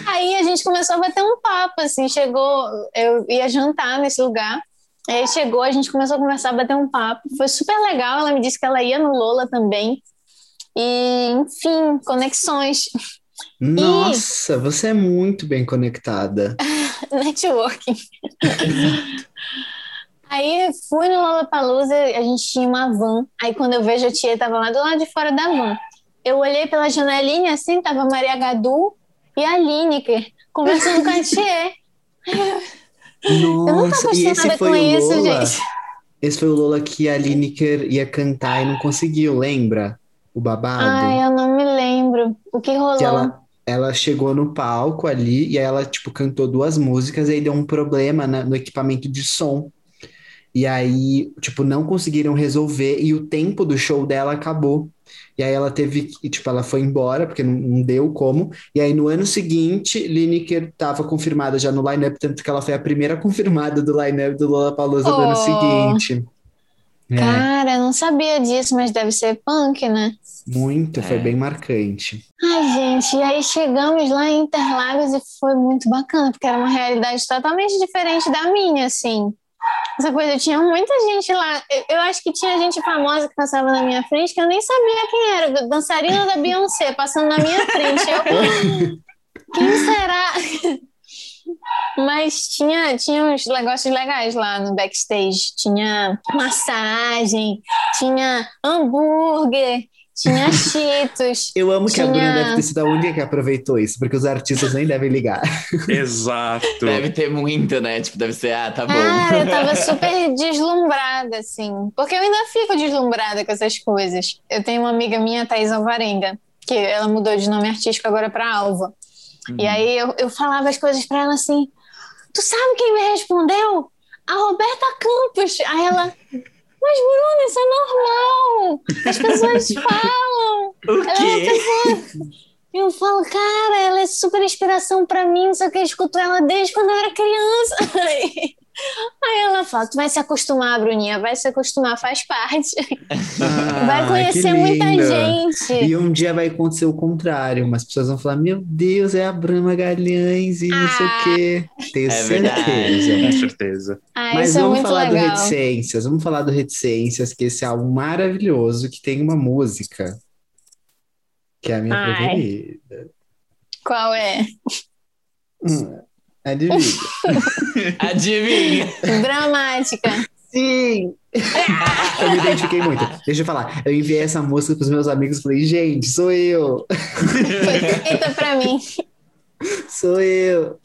Aí Aí a gente começou a bater um papo, assim, chegou, eu ia jantar nesse lugar, aí chegou, a gente começou a conversar, bater um papo, foi super legal, ela me disse que ela ia no Lola também, e, enfim, conexões. Nossa, e... você é muito bem conectada. Networking. Aí fui no Lollapalooza, a gente tinha uma van. Aí quando eu vejo a tia tava lá do lado de fora da van. Eu olhei pela janelinha assim, tava Maria Gadu e a Lineker conversando com a tia. Nossa, eu não tô acostumada com isso, Lola. gente. Esse foi o Lola que a Lineker ia cantar e não conseguiu, lembra? O babado. Ai, eu não me lembro. O que rolou? Que ela, ela chegou no palco ali e aí ela, tipo, cantou duas músicas e aí deu um problema na, no equipamento de som. E aí, tipo, não conseguiram resolver e o tempo do show dela acabou. E aí ela teve que, tipo, ela foi embora, porque não, não deu como. E aí no ano seguinte, Lineker estava confirmada já no line-up, tanto que ela foi a primeira confirmada do line-up do Lollapalooza oh. do ano oh. seguinte. É. Cara, não sabia disso, mas deve ser punk, né? Muito, é. foi bem marcante. Ai, gente, e aí chegamos lá em Interlagos e foi muito bacana, porque era uma realidade totalmente diferente da minha, assim. Essa coisa, tinha muita gente lá. Eu, eu, acho que tinha gente famosa que passava na minha frente que eu nem sabia quem era. Dançarina da Beyoncé passando na minha frente. Eu, quem será? Mas tinha, tinha uns negócios legais lá no backstage. Tinha massagem, tinha hambúrguer, tinha cheetos. Eu amo tinha... que a Bruna deve ter sido a única que aproveitou isso, porque os artistas nem devem ligar. Exato. Deve ter muito, né? Tipo, deve ser, ah, tá bom. Cara, eu tava super deslumbrada, assim. Porque eu ainda fico deslumbrada com essas coisas. Eu tenho uma amiga minha, Thais Alvarenga, que ela mudou de nome artístico agora pra Alva. Uhum. E aí eu, eu falava as coisas pra ela assim: Tu sabe quem me respondeu? A Roberta Campos. Aí ela. Mas, Bruna, isso é normal. As pessoas falam. O quê? Eu falo, cara, ela é super inspiração para mim, só que eu escuto ela desde quando eu era criança. Aí ela fala: Tu vai se acostumar, Bruninha, vai se acostumar, faz parte. Ah, vai conhecer muita gente. E um dia vai acontecer o contrário, mas as pessoas vão falar: Meu Deus, é a Brama Galhães e ah, não sei o ah. quê. Tenho é certeza. Com certeza. Ah, mas é vamos falar legal. do Reticências, vamos falar do Reticências, que esse álbum maravilhoso que tem uma música que é a minha Ai. preferida. Qual é? Hum. Adivinha. Adivinha. Dramática. Sim! eu me identifiquei muito. Deixa eu falar. Eu enviei essa música pros meus amigos e falei, gente, sou eu. Foi feita pra mim. Sou eu.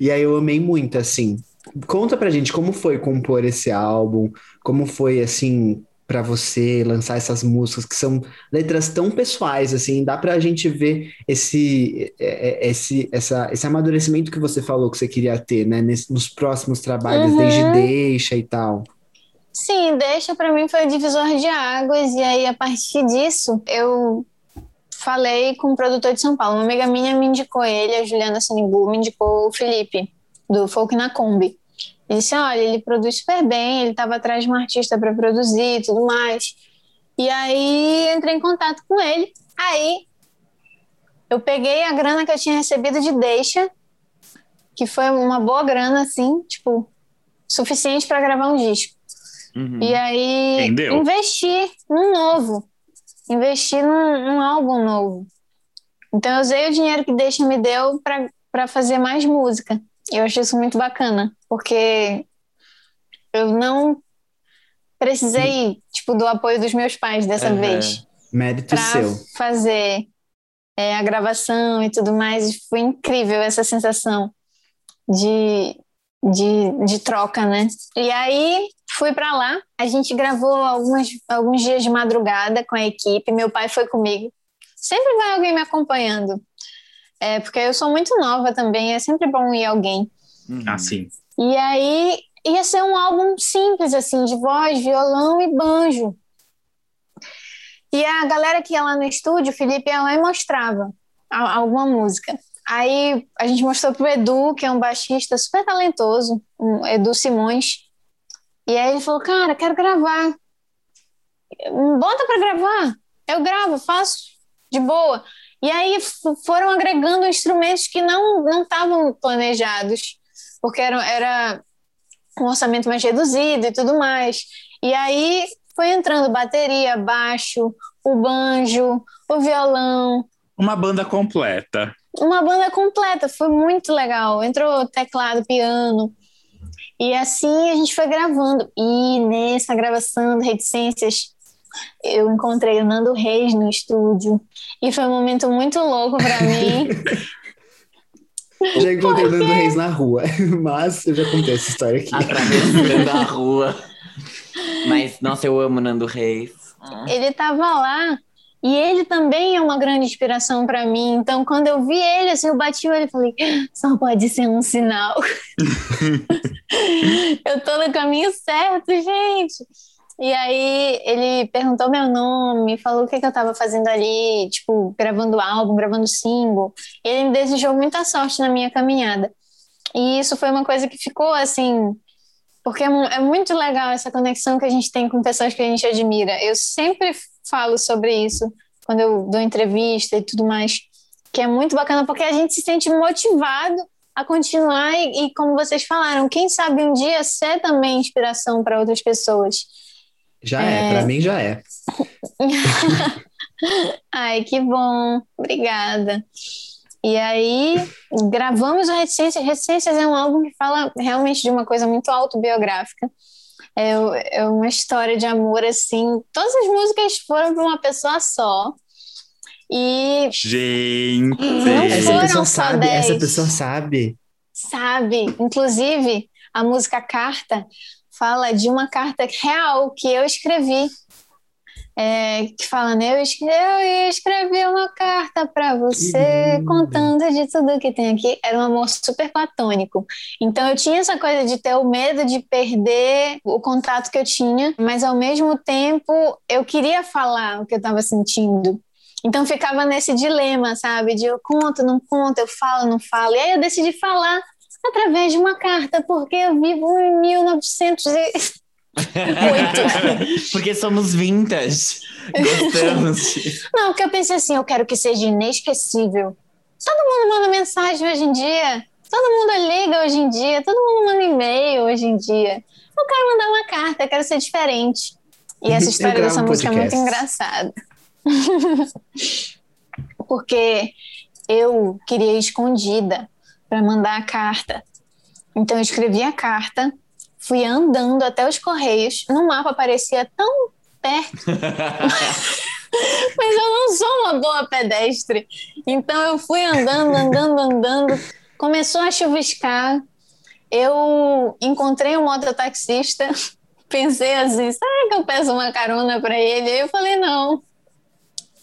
E aí eu amei muito, assim. Conta pra gente como foi compor esse álbum, como foi, assim, para você lançar essas músicas que são letras tão pessoais assim dá para a gente ver esse é, é, esse essa, esse amadurecimento que você falou que você queria ter né Nesse, nos próximos trabalhos uhum. desde deixa e tal sim deixa para mim foi o divisor de águas e aí a partir disso eu falei com o produtor de São Paulo uma amiga minha me indicou ele a Juliana Sanibu me indicou o Felipe do Folk na Kombi ele disse: olha, ele produz super bem, ele estava atrás de um artista para produzir e tudo mais. E aí entrei em contato com ele. Aí eu peguei a grana que eu tinha recebido de deixa, que foi uma boa grana, assim, tipo, suficiente para gravar um disco. Uhum. E aí Entendeu? investi num novo, investi num, num, álbum novo. Então eu usei o dinheiro que deixa me deu para fazer mais música. Eu achei isso muito bacana, porque eu não precisei, tipo, do apoio dos meus pais dessa uhum. vez. Mérito seu. fazer é, a gravação e tudo mais. E foi incrível essa sensação de, de, de troca, né? E aí fui para lá, a gente gravou algumas, alguns dias de madrugada com a equipe, meu pai foi comigo. Sempre vai alguém me acompanhando. É, porque eu sou muito nova também, é sempre bom ir alguém. Uhum. Ah, sim. E aí ia ser um álbum simples, assim, de voz, violão e banjo. E a galera que ia lá no estúdio, o Felipe ia lá e mostrava alguma música. Aí a gente mostrou pro Edu, que é um baixista super talentoso, um Edu Simões. E aí ele falou: Cara, quero gravar. Bota para gravar. Eu gravo, faço de boa. E aí foram agregando instrumentos que não não estavam planejados, porque era, era um orçamento mais reduzido e tudo mais. E aí foi entrando bateria, baixo, o banjo, o violão. Uma banda completa. Uma banda completa, foi muito legal. Entrou teclado, piano. E assim a gente foi gravando. E nessa gravação de Reticências, eu encontrei o Nando Reis no estúdio. E foi um momento muito louco para mim. Já encontrei o Nando Reis na rua, mas eu já contei essa história aqui. Atravessando a rua. Mas, nossa, eu amo Nando Reis. Ele tava lá e ele também é uma grande inspiração para mim. Então, quando eu vi ele, assim, eu bati o olho e falei: só pode ser um sinal. eu tô no caminho certo, gente. E aí ele perguntou meu nome, falou o que, que eu estava fazendo ali, tipo, gravando álbum, gravando single. Ele me desejou muita sorte na minha caminhada. E isso foi uma coisa que ficou assim, porque é, é muito legal essa conexão que a gente tem com pessoas que a gente admira. Eu sempre falo sobre isso quando eu dou entrevista e tudo mais, que é muito bacana porque a gente se sente motivado a continuar e, e como vocês falaram, quem sabe um dia ser também inspiração para outras pessoas. Já é, é para mim já é. Ai, que bom. Obrigada. E aí, gravamos o Reticências. Reticências é um álbum que fala realmente de uma coisa muito autobiográfica. É, é uma história de amor, assim. Todas as músicas foram para uma pessoa só. E. Gente! Não essa foram pessoa só sabe, 10. essa pessoa sabe. Sabe. Inclusive, a música Carta fala de uma carta real que eu escrevi. É, que fala, né? Eu escrevi, eu escrevi uma carta para você contando de tudo que tem aqui. Era um amor super platônico. Então eu tinha essa coisa de ter o medo de perder o contato que eu tinha, mas ao mesmo tempo eu queria falar o que eu estava sentindo. Então ficava nesse dilema, sabe? De eu conto, não conto, eu falo, não falo. E aí eu decidi falar através de uma carta, porque eu vivo em 1908. porque somos vintage. Gostamos. Não, porque eu pensei assim, eu quero que seja inesquecível. Todo mundo manda mensagem hoje em dia. Todo mundo liga hoje em dia. Todo mundo manda e-mail hoje em dia. Eu quero mandar uma carta, eu quero ser diferente. E essa história dessa um música é muito engraçada. Porque eu queria ir escondida para mandar a carta. Então eu escrevi a carta, fui andando até os correios. No mapa parecia tão perto, mas eu não sou uma boa pedestre. Então eu fui andando, andando, andando. Começou a chuviscar. Eu encontrei um mototaxista. Pensei assim, será que eu peço uma carona para ele? Aí eu falei, não.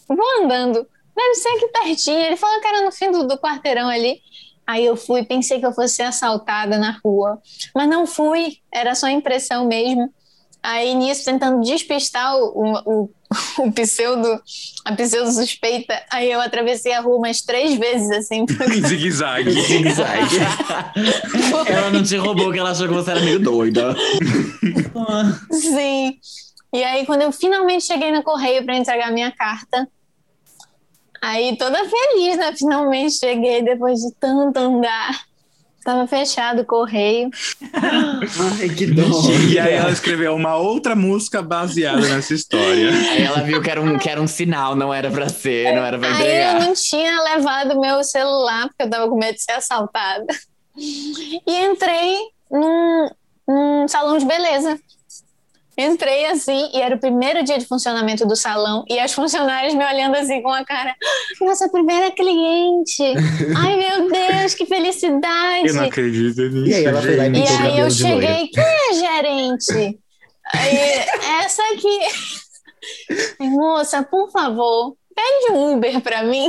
Vou andando. Deve ser aqui pertinho. Ele falou que era no fim do, do quarteirão ali. Aí eu fui, pensei que eu fosse ser assaltada na rua, mas não fui, era só impressão mesmo. Aí nisso, tentando despistar o, o, o pseudo, a pseudo suspeita, aí eu atravessei a rua umas três vezes, assim. Zigue-zague. Zigue-zague. ela não te roubou, porque ela achou que você era meio doida. Sim. E aí, quando eu finalmente cheguei no correio para entregar minha carta, aí toda feliz, né? Finalmente cheguei depois de tanto andar. Tava fechado o correio. Ai, que dó. E aí ela escreveu uma outra música baseada nessa história. Aí ela viu que era um, que era um sinal, não era pra ser, não era pra Aí eu entregar. não tinha levado meu celular, porque eu tava com medo de ser assaltada. E entrei num, num salão de beleza. Entrei assim, e era o primeiro dia de funcionamento do salão, e as funcionárias me olhando assim com a cara: Nossa primeira cliente! Ai meu Deus, que felicidade! Eu não acredito nisso. E aí ela foi lá e. E aí eu cheguei, quem é gerente? Aí, essa aqui. Moça, por favor, pede um Uber pra mim.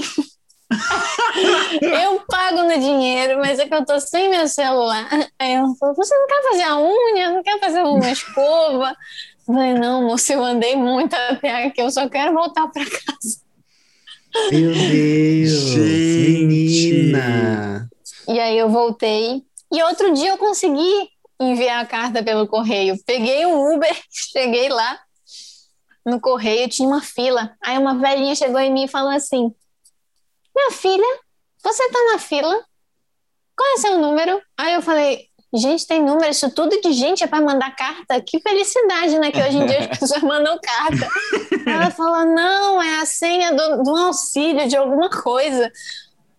Eu pago no dinheiro, mas é que eu tô sem meu celular. Aí ela falou: Você não quer fazer a unha? Não quer fazer uma escova? Eu falei: Não, moça, eu andei muito até aqui, eu só quero voltar pra casa. Meu Deus, Gente. menina. E aí eu voltei. E outro dia eu consegui enviar a carta pelo correio. Peguei um Uber, cheguei lá no correio, tinha uma fila. Aí uma velhinha chegou em mim e falou assim: Minha filha, você tá na fila? Qual é seu número? Aí eu falei, gente, tem número, isso tudo de gente é para mandar carta? Que felicidade, né? Que hoje em dia as pessoas mandam carta. Ela falou, não, é a senha do, do auxílio, de alguma coisa.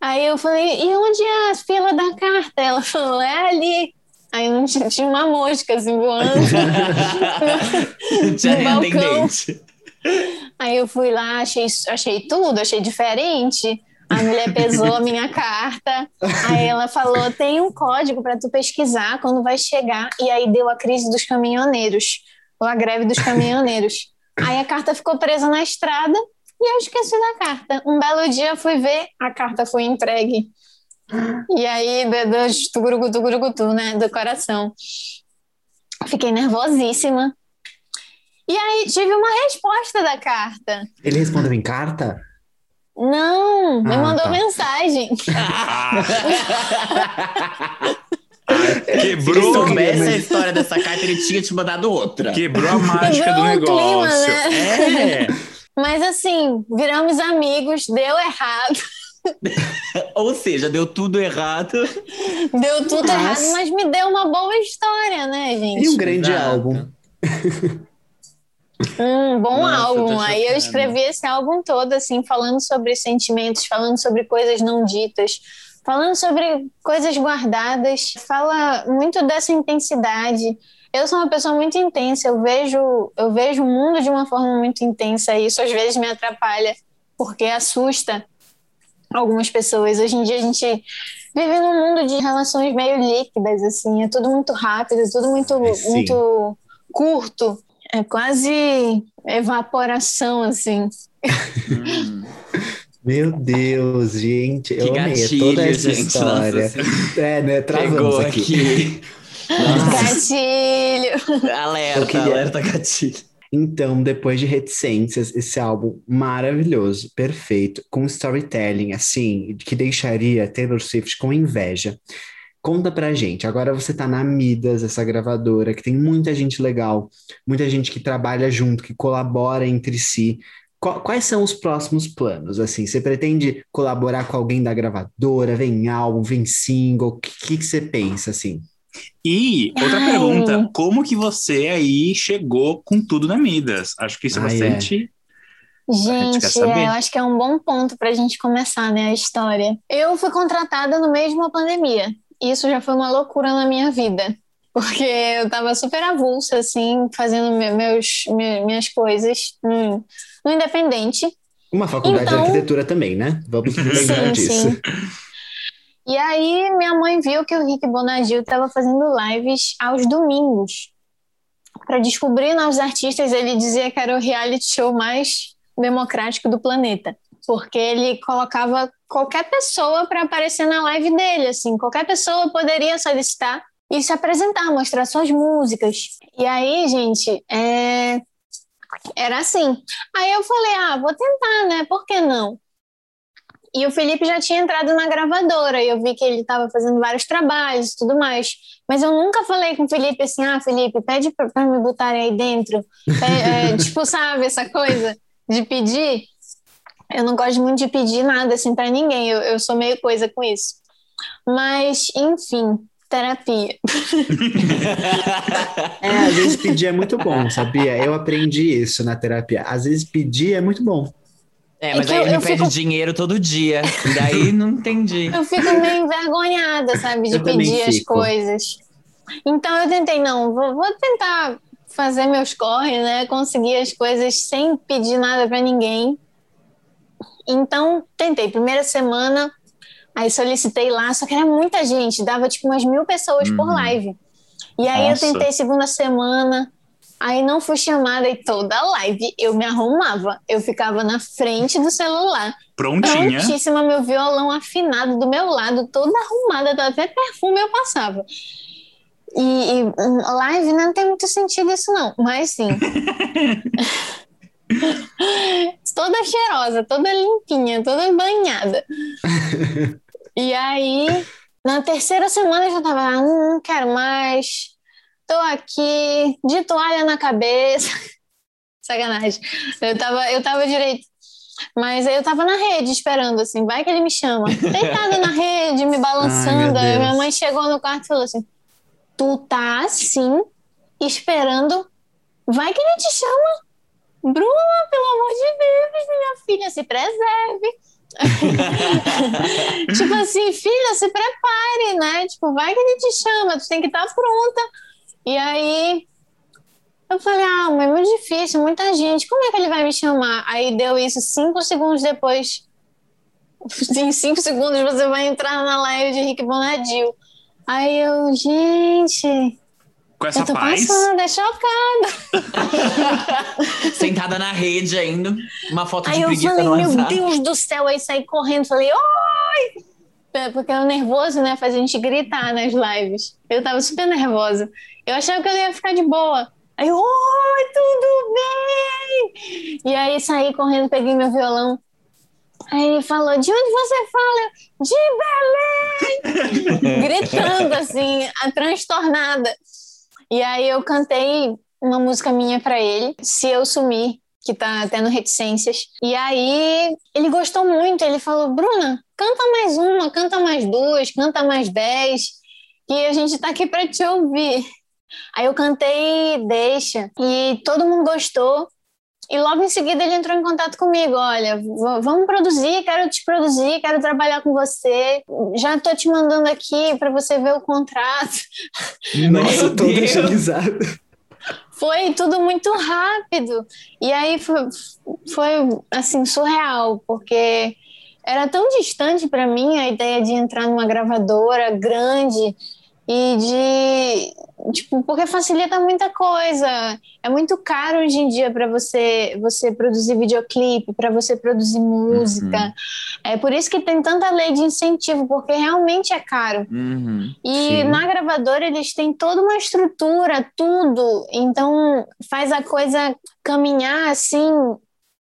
Aí eu falei, e onde é a fila da carta? Ela falou, é ali. Aí não tinha, uma mosca assim voando. tinha balcão. Aí eu fui lá, achei, achei tudo, achei diferente. A mulher pesou a minha carta. Aí ela falou: tem um código para tu pesquisar quando vai chegar. E aí deu a crise dos caminhoneiros, ou a greve dos caminhoneiros. Aí a carta ficou presa na estrada e eu esqueci da carta. Um belo dia fui ver, a carta foi entregue. E aí, do, do tugurugu, tugurugutu, né? Do coração. Fiquei nervosíssima. E aí tive uma resposta da carta. Ele respondeu em carta? Não, me ah, mandou tá. mensagem. Quebrou. Se soubesse a história dessa carta, ele tinha te mandado outra. Quebrou a mágica Quebrou do negócio. Clima, né? É. Mas assim, viramos amigos, deu errado. Ou seja, deu tudo errado. Deu tudo mas... errado, mas me deu uma boa história, né, gente? E um grande Exato. álbum. Um bom Nossa, álbum. Aí eu escrevi esse álbum todo, assim, falando sobre sentimentos, falando sobre coisas não ditas, falando sobre coisas guardadas. Fala muito dessa intensidade. Eu sou uma pessoa muito intensa, eu vejo, eu vejo o mundo de uma forma muito intensa e isso às vezes me atrapalha, porque assusta algumas pessoas. Hoje em dia a gente vive num mundo de relações meio líquidas, assim, é tudo muito rápido, é tudo muito, muito curto. É quase evaporação, assim. Meu Deus, gente, eu amei gatilho, toda essa gente, história. Nossa. É, né? Travamos aqui. aqui. Gatilho! Alerta, queria... alerta gatilho. Então, depois de Reticências, esse álbum maravilhoso, perfeito, com storytelling, assim, que deixaria Taylor Swift com inveja. Conta pra gente, agora você tá na Midas, essa gravadora, que tem muita gente legal, muita gente que trabalha junto, que colabora entre si. Quais são os próximos planos? Assim, você pretende colaborar com alguém da gravadora? Vem álbum, vem single? O que, que, você pensa, assim? E outra Ai. pergunta, como que você aí chegou com tudo na Midas? Acho que isso é bastante. É. Gente, é, eu acho que é um bom ponto para a gente começar, né, a história. Eu fui contratada no meio de uma pandemia. Isso já foi uma loucura na minha vida, porque eu estava super avulsa, assim, fazendo meus, minhas coisas no, no independente. Uma faculdade então, de arquitetura também, né? Vamos lembrar sim, disso. Sim. E aí minha mãe viu que o Rick Bonadil estava fazendo lives aos domingos. Para descobrir novos artistas, ele dizia que era o reality show mais democrático do planeta, porque ele colocava qualquer pessoa para aparecer na live dele, assim, qualquer pessoa poderia solicitar e se apresentar, mostrar suas músicas. E aí, gente, é... era assim. Aí eu falei, ah, vou tentar, né? Por que não? E o Felipe já tinha entrado na gravadora e eu vi que ele estava fazendo vários trabalhos e tudo mais. Mas eu nunca falei com o Felipe assim: ah, Felipe, pede para me botarem aí dentro. É, é, tipo, sabe, essa coisa de pedir. Eu não gosto muito de pedir nada assim para ninguém, eu, eu sou meio coisa com isso. Mas, enfim, terapia. é, às vezes pedir é muito bom, sabia? Eu aprendi isso na terapia. Às vezes pedir é muito bom. É, mas é aí ele me pede fico... dinheiro todo dia. E daí não entendi. Eu fico meio envergonhada, sabe, de eu pedir as coisas. Então eu tentei, não, vou, vou tentar fazer meus corre, né? Conseguir as coisas sem pedir nada para ninguém. Então, tentei. Primeira semana, aí solicitei lá, só que era muita gente, dava tipo umas mil pessoas uhum. por live. E aí Nossa. eu tentei segunda semana, Aí não fui chamada e toda a live eu me arrumava. Eu ficava na frente do celular. Prontinha. Prontíssima, meu violão afinado do meu lado, toda arrumada, até perfume eu passava. E, e live não tem muito sentido isso, não. Mas sim. toda cheirosa, toda limpinha, toda banhada. e aí, na terceira semana eu já tava, ah, não quero mais tô aqui de toalha na cabeça. Sacanagem. Eu tava, eu tava direito. Mas eu tava na rede esperando, assim, vai que ele me chama. Deitada na rede, me balançando. Ai, minha mãe chegou no quarto e falou assim: Tu tá assim, esperando, vai que ele te chama. Bruna, pelo amor de Deus, minha filha, se preserve. tipo assim, filha, se prepare, né? Tipo, vai que ele te chama, tu tem que estar pronta. E aí eu falei, ah, mas é muito difícil, muita gente, como é que ele vai me chamar? Aí deu isso cinco segundos depois. Em cinco segundos você vai entrar na live de Rick Bonadio. Aí eu, gente, Com essa eu tô paz. passando, é chocada. Sentada na rede ainda. Uma foto Aí de eu preguiça falei, no meu WhatsApp. Deus do céu, aí saí correndo, falei, oi! É, Porque o nervoso, né, faz a gente gritar nas lives. Eu tava super nervosa. Eu achava que eu ia ficar de boa. Aí, eu, oi, tudo bem? E aí saí correndo, peguei meu violão. Aí ele falou, de onde você fala? Eu, De Belém! Gritando, assim, a transtornada. E aí eu cantei uma música minha pra ele, Se Eu Sumir, que tá tendo reticências. E aí ele gostou muito, ele falou: Bruna, canta mais uma, canta mais duas, canta mais dez, que a gente tá aqui pra te ouvir. Aí eu cantei Deixa, e todo mundo gostou. E logo em seguida ele entrou em contato comigo, olha, vamos produzir, quero te produzir, quero trabalhar com você. Já tô te mandando aqui para você ver o contrato. Nossa, deixando risada. Foi tudo muito rápido. E aí foi, foi assim, surreal, porque era tão distante para mim a ideia de entrar numa gravadora grande e de tipo, porque facilita muita coisa. É muito caro hoje em dia para você você produzir videoclipe, para você produzir música. É por isso que tem tanta lei de incentivo, porque realmente é caro. Uhum. E Sim. na gravadora eles têm toda uma estrutura, tudo. Então faz a coisa caminhar assim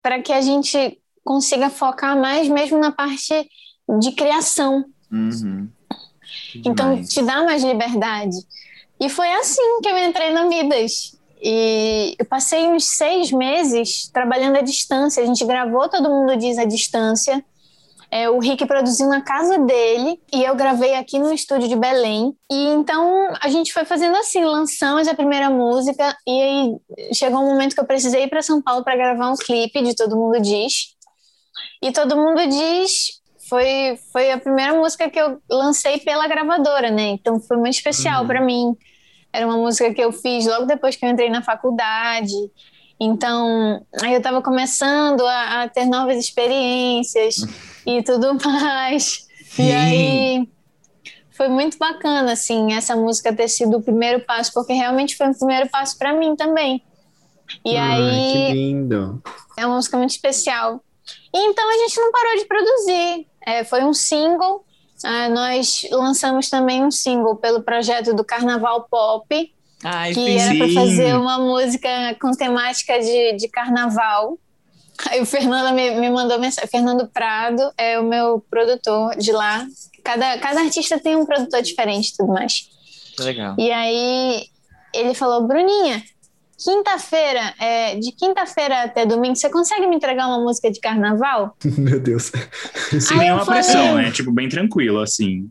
para que a gente consiga focar mais mesmo na parte de criação. Uhum. Então te dá mais liberdade. E foi assim que eu entrei na Midas. E eu passei uns seis meses trabalhando à distância. A gente gravou Todo Mundo Diz à distância. É, o Rick produziu na casa dele e eu gravei aqui no estúdio de Belém. E então a gente foi fazendo assim, lançamos a primeira música e aí chegou um momento que eu precisei ir para São Paulo para gravar um clipe de Todo Mundo Diz. E Todo Mundo Diz foi, foi a primeira música que eu lancei pela gravadora, né? Então foi muito especial Uhum. para mim. Era uma música que eu fiz logo depois que eu entrei na faculdade. Então, aí eu estava começando a, a ter novas experiências e tudo mais. E Sim. aí foi muito bacana, assim, essa música ter sido o primeiro passo, porque realmente foi o primeiro passo para mim também. E Ai, aí que lindo. é uma música muito especial. E então a gente não parou de produzir. É, foi um single. Ah, nós lançamos também um single pelo projeto do Carnaval Pop, Ai, que sim. era para fazer uma música com temática de, de carnaval. Aí o Fernando me, me mandou mensagem. Fernando Prado é o meu produtor de lá. Cada, cada artista tem um produtor diferente e tudo mais. Legal. E aí ele falou, Bruninha, quinta-feira, é, de quinta-feira até domingo, você consegue me entregar uma música de carnaval? Meu Deus. Sem nenhuma falei- pressão, né? Tipo, bem tranquilo, assim.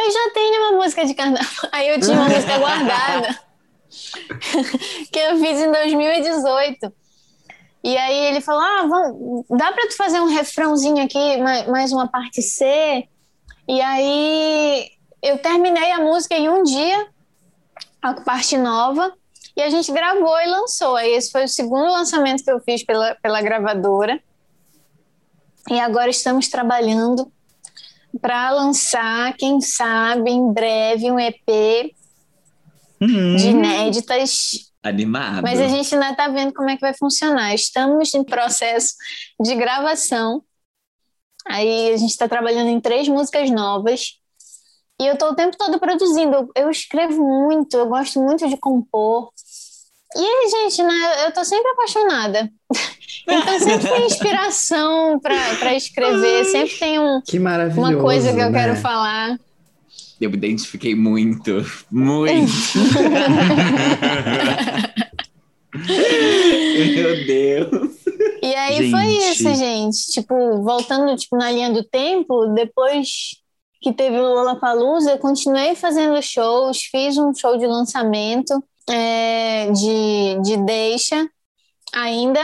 Eu já tenho uma música de carnaval. Aí eu tinha uma música guardada que eu fiz em 2018. E aí ele falou: Ah, vamos, dá pra tu fazer um refrãozinho aqui, ma- mais uma parte C? E aí eu terminei a música em um dia, a parte nova, e a gente gravou e lançou. Aí esse foi o segundo lançamento que eu fiz pela, pela gravadora. E agora estamos trabalhando para lançar, quem sabe, em breve, um EP Hum, de inéditas. Animado. Mas a gente ainda está vendo como é que vai funcionar. Estamos em processo de gravação. Aí a gente está trabalhando em três músicas novas. E eu estou o tempo todo produzindo. Eu, eu escrevo muito, eu gosto muito de compor. E aí, gente, né, eu tô sempre apaixonada. Então sempre tem inspiração para escrever, sempre tem um, Que maravilhoso. uma coisa que eu né? quero falar. Eu me identifiquei muito. Muito. Meu Deus. E aí gente. foi isso, gente. Tipo, voltando tipo, na linha do tempo, depois que teve o Lollapalooza, eu continuei fazendo shows, fiz um show de lançamento é, de, de Deixa ainda,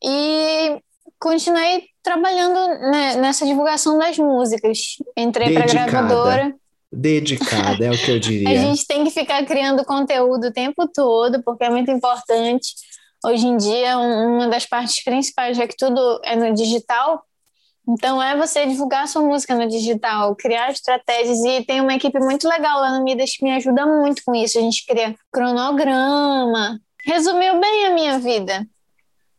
e continuei trabalhando né, nessa divulgação das músicas. Entrei para gravadora. Dedicada, é o que eu diria. A gente tem que ficar criando conteúdo o tempo todo, porque é muito importante. Hoje em dia, uma das partes principais, já que tudo é no digital, então é você divulgar a sua música no digital, criar estratégias e tem uma equipe muito legal lá no Midas que me ajuda muito com isso. A gente cria cronograma. Resumiu bem a minha vida.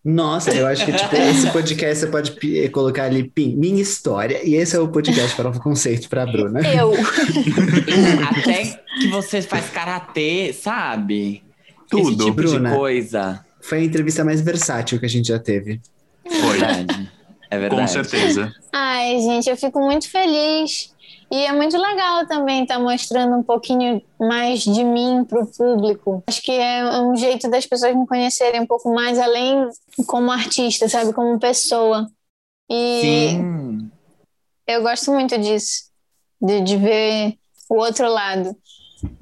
Nossa, eu acho que tipo, esse podcast você pode colocar ali pim, minha história, e esse é o podcast para o conceito para a Bruna. Eu. Até que você faz karatê, sabe? Tudo, Esse tipo Bruna. de coisa. Foi a entrevista mais versátil que a gente já teve. Foi. Verdade. É verdade. Com certeza. Ai, gente, eu fico muito feliz. E é muito legal também estar tá mostrando um pouquinho mais de mim para o público. Acho que é um jeito das pessoas me conhecerem um pouco mais, além como artista, sabe? Como pessoa. E Sim. eu gosto muito disso, de, de ver o outro lado.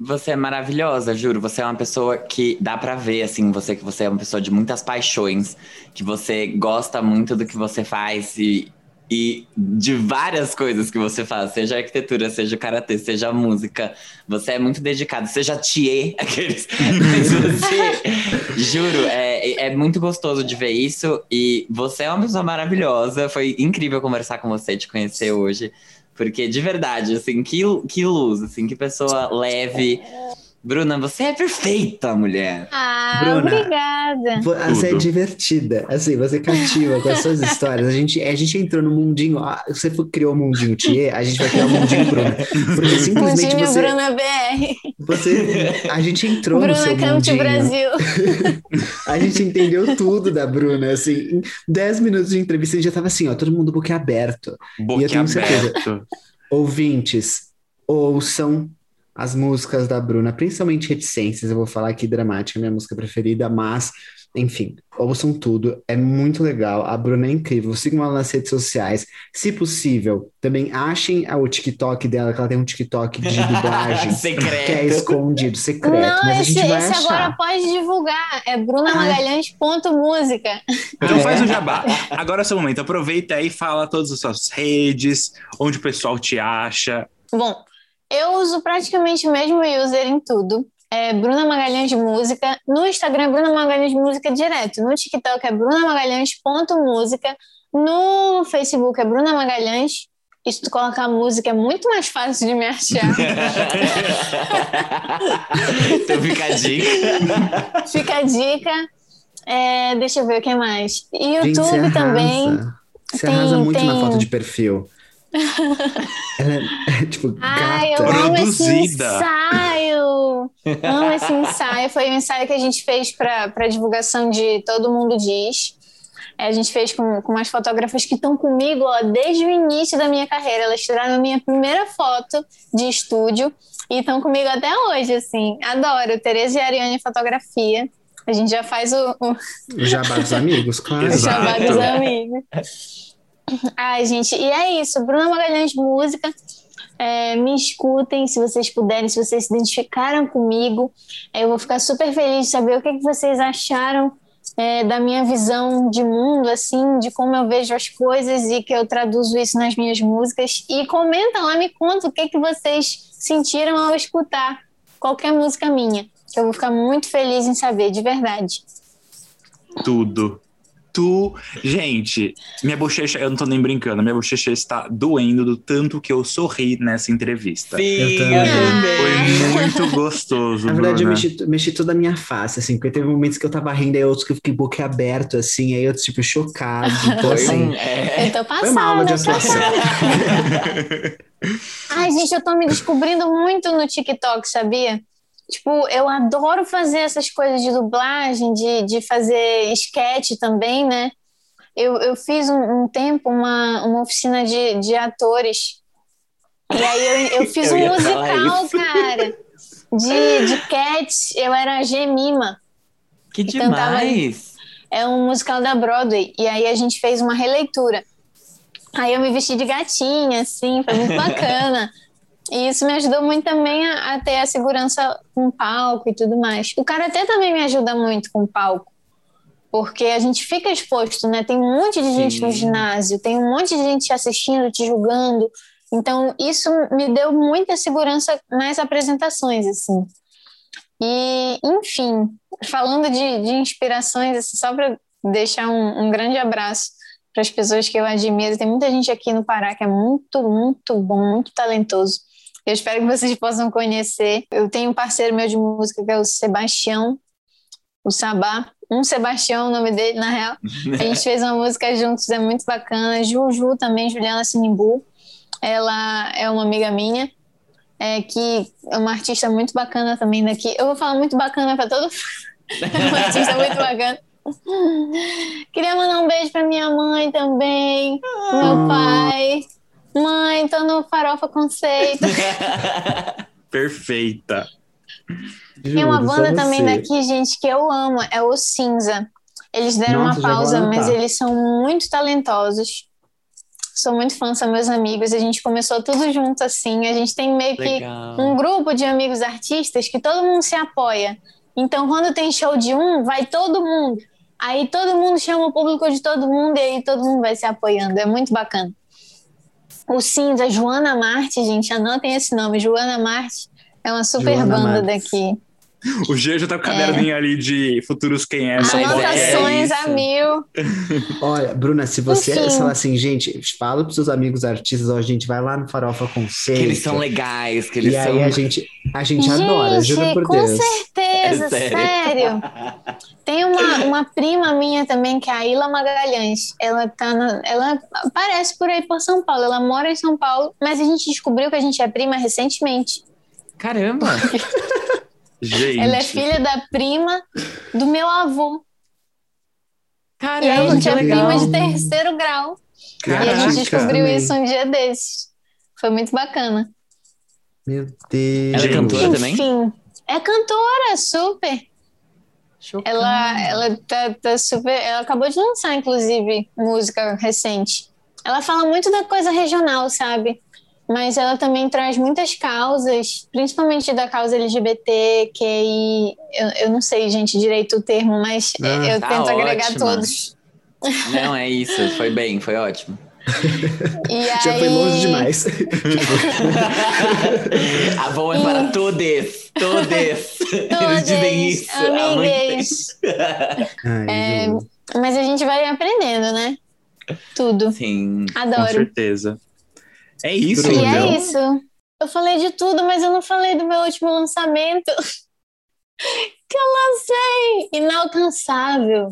Você é maravilhosa, juro. Você é uma pessoa que dá pra ver, assim, você que você é uma pessoa de muitas paixões, que você gosta muito do que você faz e, e de várias coisas que você faz, seja arquitetura, seja karatê, seja música. Você é muito dedicado, seja tiê, aqueles. Mas você, juro, é, é muito gostoso de ver isso. E você é uma pessoa maravilhosa. Foi incrível conversar com você, te conhecer hoje. Porque, de verdade, assim, que, que luz, assim, que pessoa leve. Bruna, você é perfeita, mulher. Ah, Bruna, obrigada. Você é divertida, assim, você cativa com as suas histórias. A gente, a gente entrou no mundinho, ah, você criou o mundinho Thier, a gente vai criar o mundinho Bruna. Porque simplesmente Mundinho você, Bruna BR. você. A gente entrou no Bruna seu Cante mundinho. Brasil. A gente entendeu tudo da Bruna, assim. Em 10 minutos de entrevista, a gente já tava assim, ó, todo mundo boca aberto. Boca tenho certeza. aberto. Ouvintes, ouçam as músicas da Bruna, principalmente Reticências. Eu vou falar aqui Dramática, minha música preferida, mas, enfim, ouçam tudo. É muito legal. A Bruna é incrível. Sigam ela nas redes sociais. Se possível, também achem o TikTok dela, que ela tem um TikTok de dublagem. Secreto. Que é escondido, secreto. Não, mas a esse, gente vai esse achar. agora pode divulgar. É Bruna Ah. Magalhães.música. Então É. faz o jabá. Agora é o seu momento. Aproveita aí e fala todas as suas redes, onde o pessoal te acha. Bom, eu uso praticamente o mesmo user em tudo. É Bruna Magalhães Música. No Instagram é Bruna Magalhães Música direto. No TikTok é Bruna Magalhães.música. No Facebook é Bruna Magalhães. E se tu colocar música é muito mais fácil de me achar. então fica a dica. Fica a dica. É, deixa eu ver o que mais. Gente, você YouTube também. Você Tem- arrasa muito na tem- foto de perfil. Ela é, é, tipo, Ai, eu gata. amo esse Produzida. ensaio! amo esse ensaio. Foi um ensaio que a gente fez para divulgação de Todo Mundo Diz. É, A gente fez com, com umas fotógrafas que estão comigo ó, desde o início da minha carreira. Elas tiraram a minha primeira foto de estúdio e estão comigo até hoje, assim. Adoro. Tereza e Ariane Fotografia. A gente já faz o, o O jabá dos amigos, claro. Exato. Jabá dos amigos. Ai, gente, e é isso. Bruna Magalhães Música. É, me escutem se vocês puderem, se vocês se identificaram comigo. É, eu vou ficar super feliz de saber o que, que vocês acharam é, da minha visão de mundo, assim, de como eu vejo as coisas e que eu traduzo isso nas minhas músicas. E comenta lá, me conta o que, que vocês sentiram ao escutar qualquer música minha. Que eu vou ficar muito feliz em saber, de verdade. Tudo. Tu. Gente, minha bochecha, eu não tô nem brincando, minha bochecha está doendo do tanto que eu sorri nessa entrevista. Sim, Eu também. eu. Foi muito gostoso. Na verdade, eu Bruna. mexi, mexi toda a minha face, assim, porque teve momentos que eu tava rindo, aí outros que eu fiquei boca aberto, assim, aí outros, tipo, chocado. Então, assim, é. Eu tô passada. foi uma aula de atuação. Ai, gente, eu tô me descobrindo muito no TikTok, sabia? Tipo, eu adoro fazer essas coisas de dublagem, de, de fazer sketch também, né? Eu, eu fiz um, um tempo uma, uma oficina de, de atores. E aí eu, eu fiz Eu um musical, cara. De, de cats, eu era Gemima. Que demais. é um musical da Broadway. E aí a gente fez uma releitura. Aí eu me vesti de gatinha, assim, foi muito bacana. E isso me ajudou muito também a, a, ter a segurança com o palco e tudo mais. O karatê também me ajuda muito com o palco. Porque a gente fica exposto, né? Tem um monte de Sim. gente no ginásio, tem um monte de gente assistindo, te julgando. Então, isso me deu muita segurança nas apresentações, assim. E, enfim, falando de, de inspirações, assim, só para deixar um, um grande abraço para as pessoas que eu admiro. Tem muita gente aqui no Pará que é muito, muito bom, muito talentoso. Eu espero que vocês possam conhecer. Eu tenho um parceiro meu de música que é o Sebastião, o Sabá. Um Sebastião, o nome dele, na real. A gente fez uma música juntos, é muito bacana. Juju também, Juliana Sinimbu. Ela é uma amiga minha, é, que é uma artista muito bacana também daqui. Eu vou falar muito bacana para todo é uma artista muito bacana. Queria mandar um beijo para minha mãe também, meu pai. Mãe, tô no Farofa Conceito. Perfeita. Tem uma banda também daqui, gente, que eu amo, é o Cinza. Eles deram Nossa, uma pausa, mas eles são muito talentosos. Sou muito fã, são meus amigos. A gente começou tudo junto assim. A gente tem meio Legal. que um grupo de amigos artistas que todo mundo se apoia. Então, quando tem show de um, vai todo mundo. Aí todo mundo chama o público de todo mundo e aí todo mundo vai se apoiando. É muito bacana. O Cinza, Joana Marte, gente, anotem esse nome. Joana Marte é uma super Joana banda daqui. O G já tá com o caderninho é. ali de futuros quem é. Anotações é a mil. Olha, Bruna, se você falar assim, gente, fala pros seus amigos artistas, ó, a gente vai lá no Farofa Conceito. Que eles são legais, que eles e são... aí a gente, a gente, gente adora, juro por com Deus. Com certeza, é sério. sério. Tem uma, uma prima minha também, que é a Ila Magalhães. Ela tá na, ela aparece por aí por São Paulo. Ela mora em São Paulo, mas a gente descobriu que a gente é prima recentemente. Caramba! gente. Ela é filha da prima do meu avô. Caramba, e a gente é legal. prima de terceiro grau. Caraca, e a gente descobriu isso um dia desses. Foi muito bacana. Meu Deus. Ela é cantora também? Enfim, é cantora, super. Chocante. Ela, ela tá, tá super. Ela acabou de lançar, inclusive, música recente. Ela fala muito da coisa regional, sabe? Mas ela também traz muitas causas, principalmente da causa LGBT, que eu, eu não sei, gente, direito o termo, mas ah, eu tá tento ótima. agregar todos. Não, é isso, foi bem, foi ótimo. E Já aí... foi longe demais. a bom é para todos, todos. Eles dizem isso. Amigues. é, mas a gente vai aprendendo, né? Tudo. Sim. Adoro. Com certeza. É isso, E é isso. Eu falei de tudo, mas eu não falei do meu último lançamento que eu lancei! Inalcançável.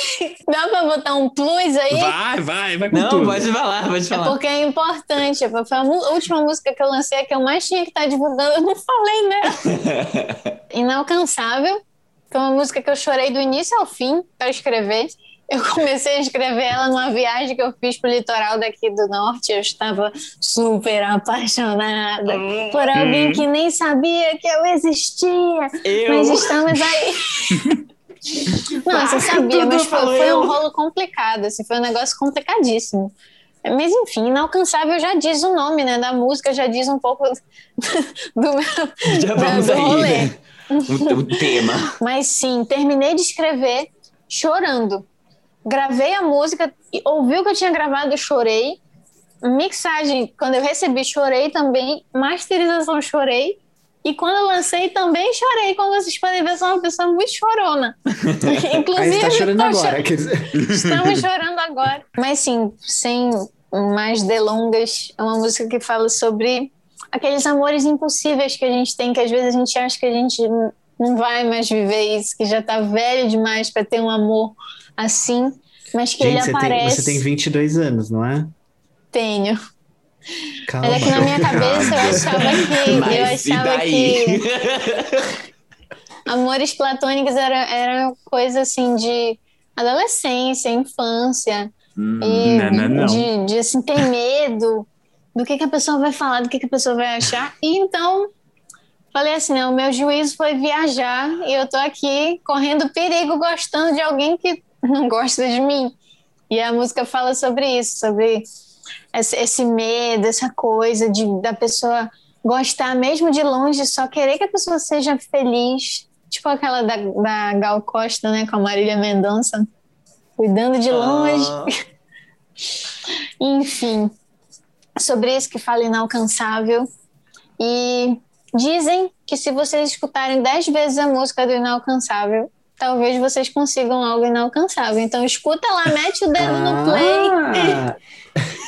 Dá pra botar um plus aí? Vai, vai, vai com Não, tudo. pode falar, pode falar. É porque é importante. Foi a última música que eu lancei, que eu mais tinha que estar tá divulgando. Eu não falei, né? Inalcançável. Foi uma música que eu chorei do início ao fim para escrever. Eu comecei a escrever ela numa viagem que eu fiz pro litoral daqui do norte. Eu estava super apaixonada hum, por alguém hum. que nem sabia que eu existia. Eu? Mas estamos aí. Não, você sabia, mas foi, foi, um rolo complicado. Assim, foi um negócio complicadíssimo. Mas enfim, inalcançável já diz o nome, né? Da música já diz um pouco do meu já vamos do rolê. Aí, né? o, o tema. Mas sim, terminei de escrever chorando gravei a música, ouviu que eu tinha gravado, eu chorei. Mixagem, quando eu recebi, chorei também. Masterização, chorei. E quando eu lancei, também chorei. Como vocês podem ver, sou uma pessoa muito chorona. Inclusive, está chorando agora. Quer dizer... Estamos chorando agora. Mas sim, sem mais delongas, é uma música que fala sobre aqueles amores impossíveis que a gente tem, que às vezes a gente acha que a gente não vai mais viver isso, que já está velho demais para ter um amor assim, mas que Gente, ele aparece. Tem, você tem 22 anos, não é? Tenho. Calma. Mas é que na minha cabeça eu achava que. Mas, eu achava que. Amores platônicos era, era coisa assim de adolescência, infância. Hum, e não, não, não. De, de assim, ter medo do que, que a pessoa vai falar, do que, que a pessoa vai achar. E então Falei assim, não, o meu juízo foi viajar e eu tô aqui correndo perigo, gostando de alguém que não gosta de mim. E a música fala sobre isso, sobre esse, medo, essa coisa de da pessoa gostar mesmo de longe, só querer que a pessoa seja feliz. Tipo aquela da, da Gal Costa, né, com a Marília Mendonça, cuidando de longe. Ah. Enfim, sobre isso que fala inalcançável. E dizem que se vocês escutarem dez vezes a música do Inalcançável, talvez vocês consigam algo inalcançável. Então escuta lá, mete o dedo ah. no play.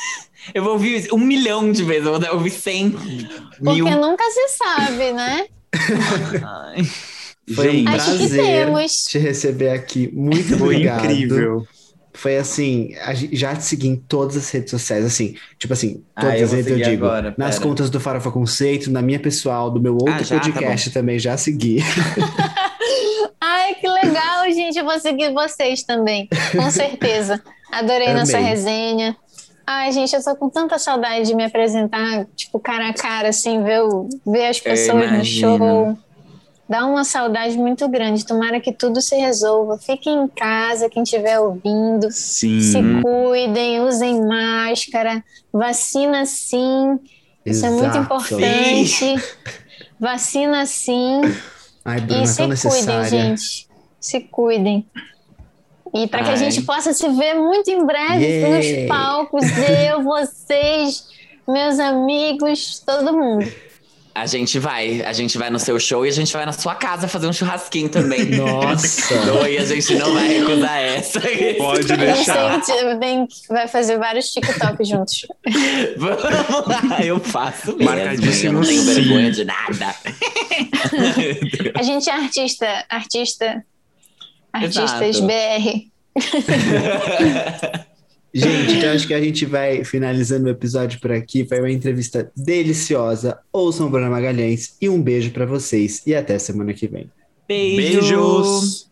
Eu vou ouvir um milhão de vezes, eu vou ouvir cem Porque mil. nunca se sabe, né? Foi um prazer te receber aqui. Muito Foi obrigado. incrível. Foi assim, já te segui em todas as redes sociais, assim, tipo assim, ah, todas ah, as redes eu digo. Agora, nas contas do Farofa Conceito, na minha pessoal, do meu outro ah, já, tá podcast tá também, já segui. Legal, gente. Eu vou seguir vocês também, com certeza. Adorei Amei. nossa resenha. Ai, gente, eu tô com tanta saudade de me apresentar, tipo, cara a cara, assim, ver, o, ver as pessoas no show. Dá uma saudade muito grande. Tomara que tudo se resolva. Fiquem em casa, quem estiver ouvindo. Sim. Se cuidem, usem máscara. Vacina sim. Isso Exato. é muito importante. Sim. Vacina sim. Ai, Bruna, e se cuidem, gente. Se cuidem. E para que a gente possa se ver muito em breve yeah. nos palcos, eu, vocês, meus amigos, todo mundo. A gente vai, a gente vai no seu show e a gente vai na sua casa fazer um churrasquinho também. Nossa! e a gente não vai recusar essa. Pode deixar. A gente vai fazer vários TikTok juntos. Vamos lá, eu faço mesmo. Marcadíssimo eu não tenho vergonha de nada. a gente é artista, artista Artistas Exato. BR. Gente, então acho que a gente vai finalizando o episódio por aqui. Foi uma entrevista deliciosa. Ouçam o Bruna Magalhães e um beijo para vocês e até semana que vem. Beijos. Beijos.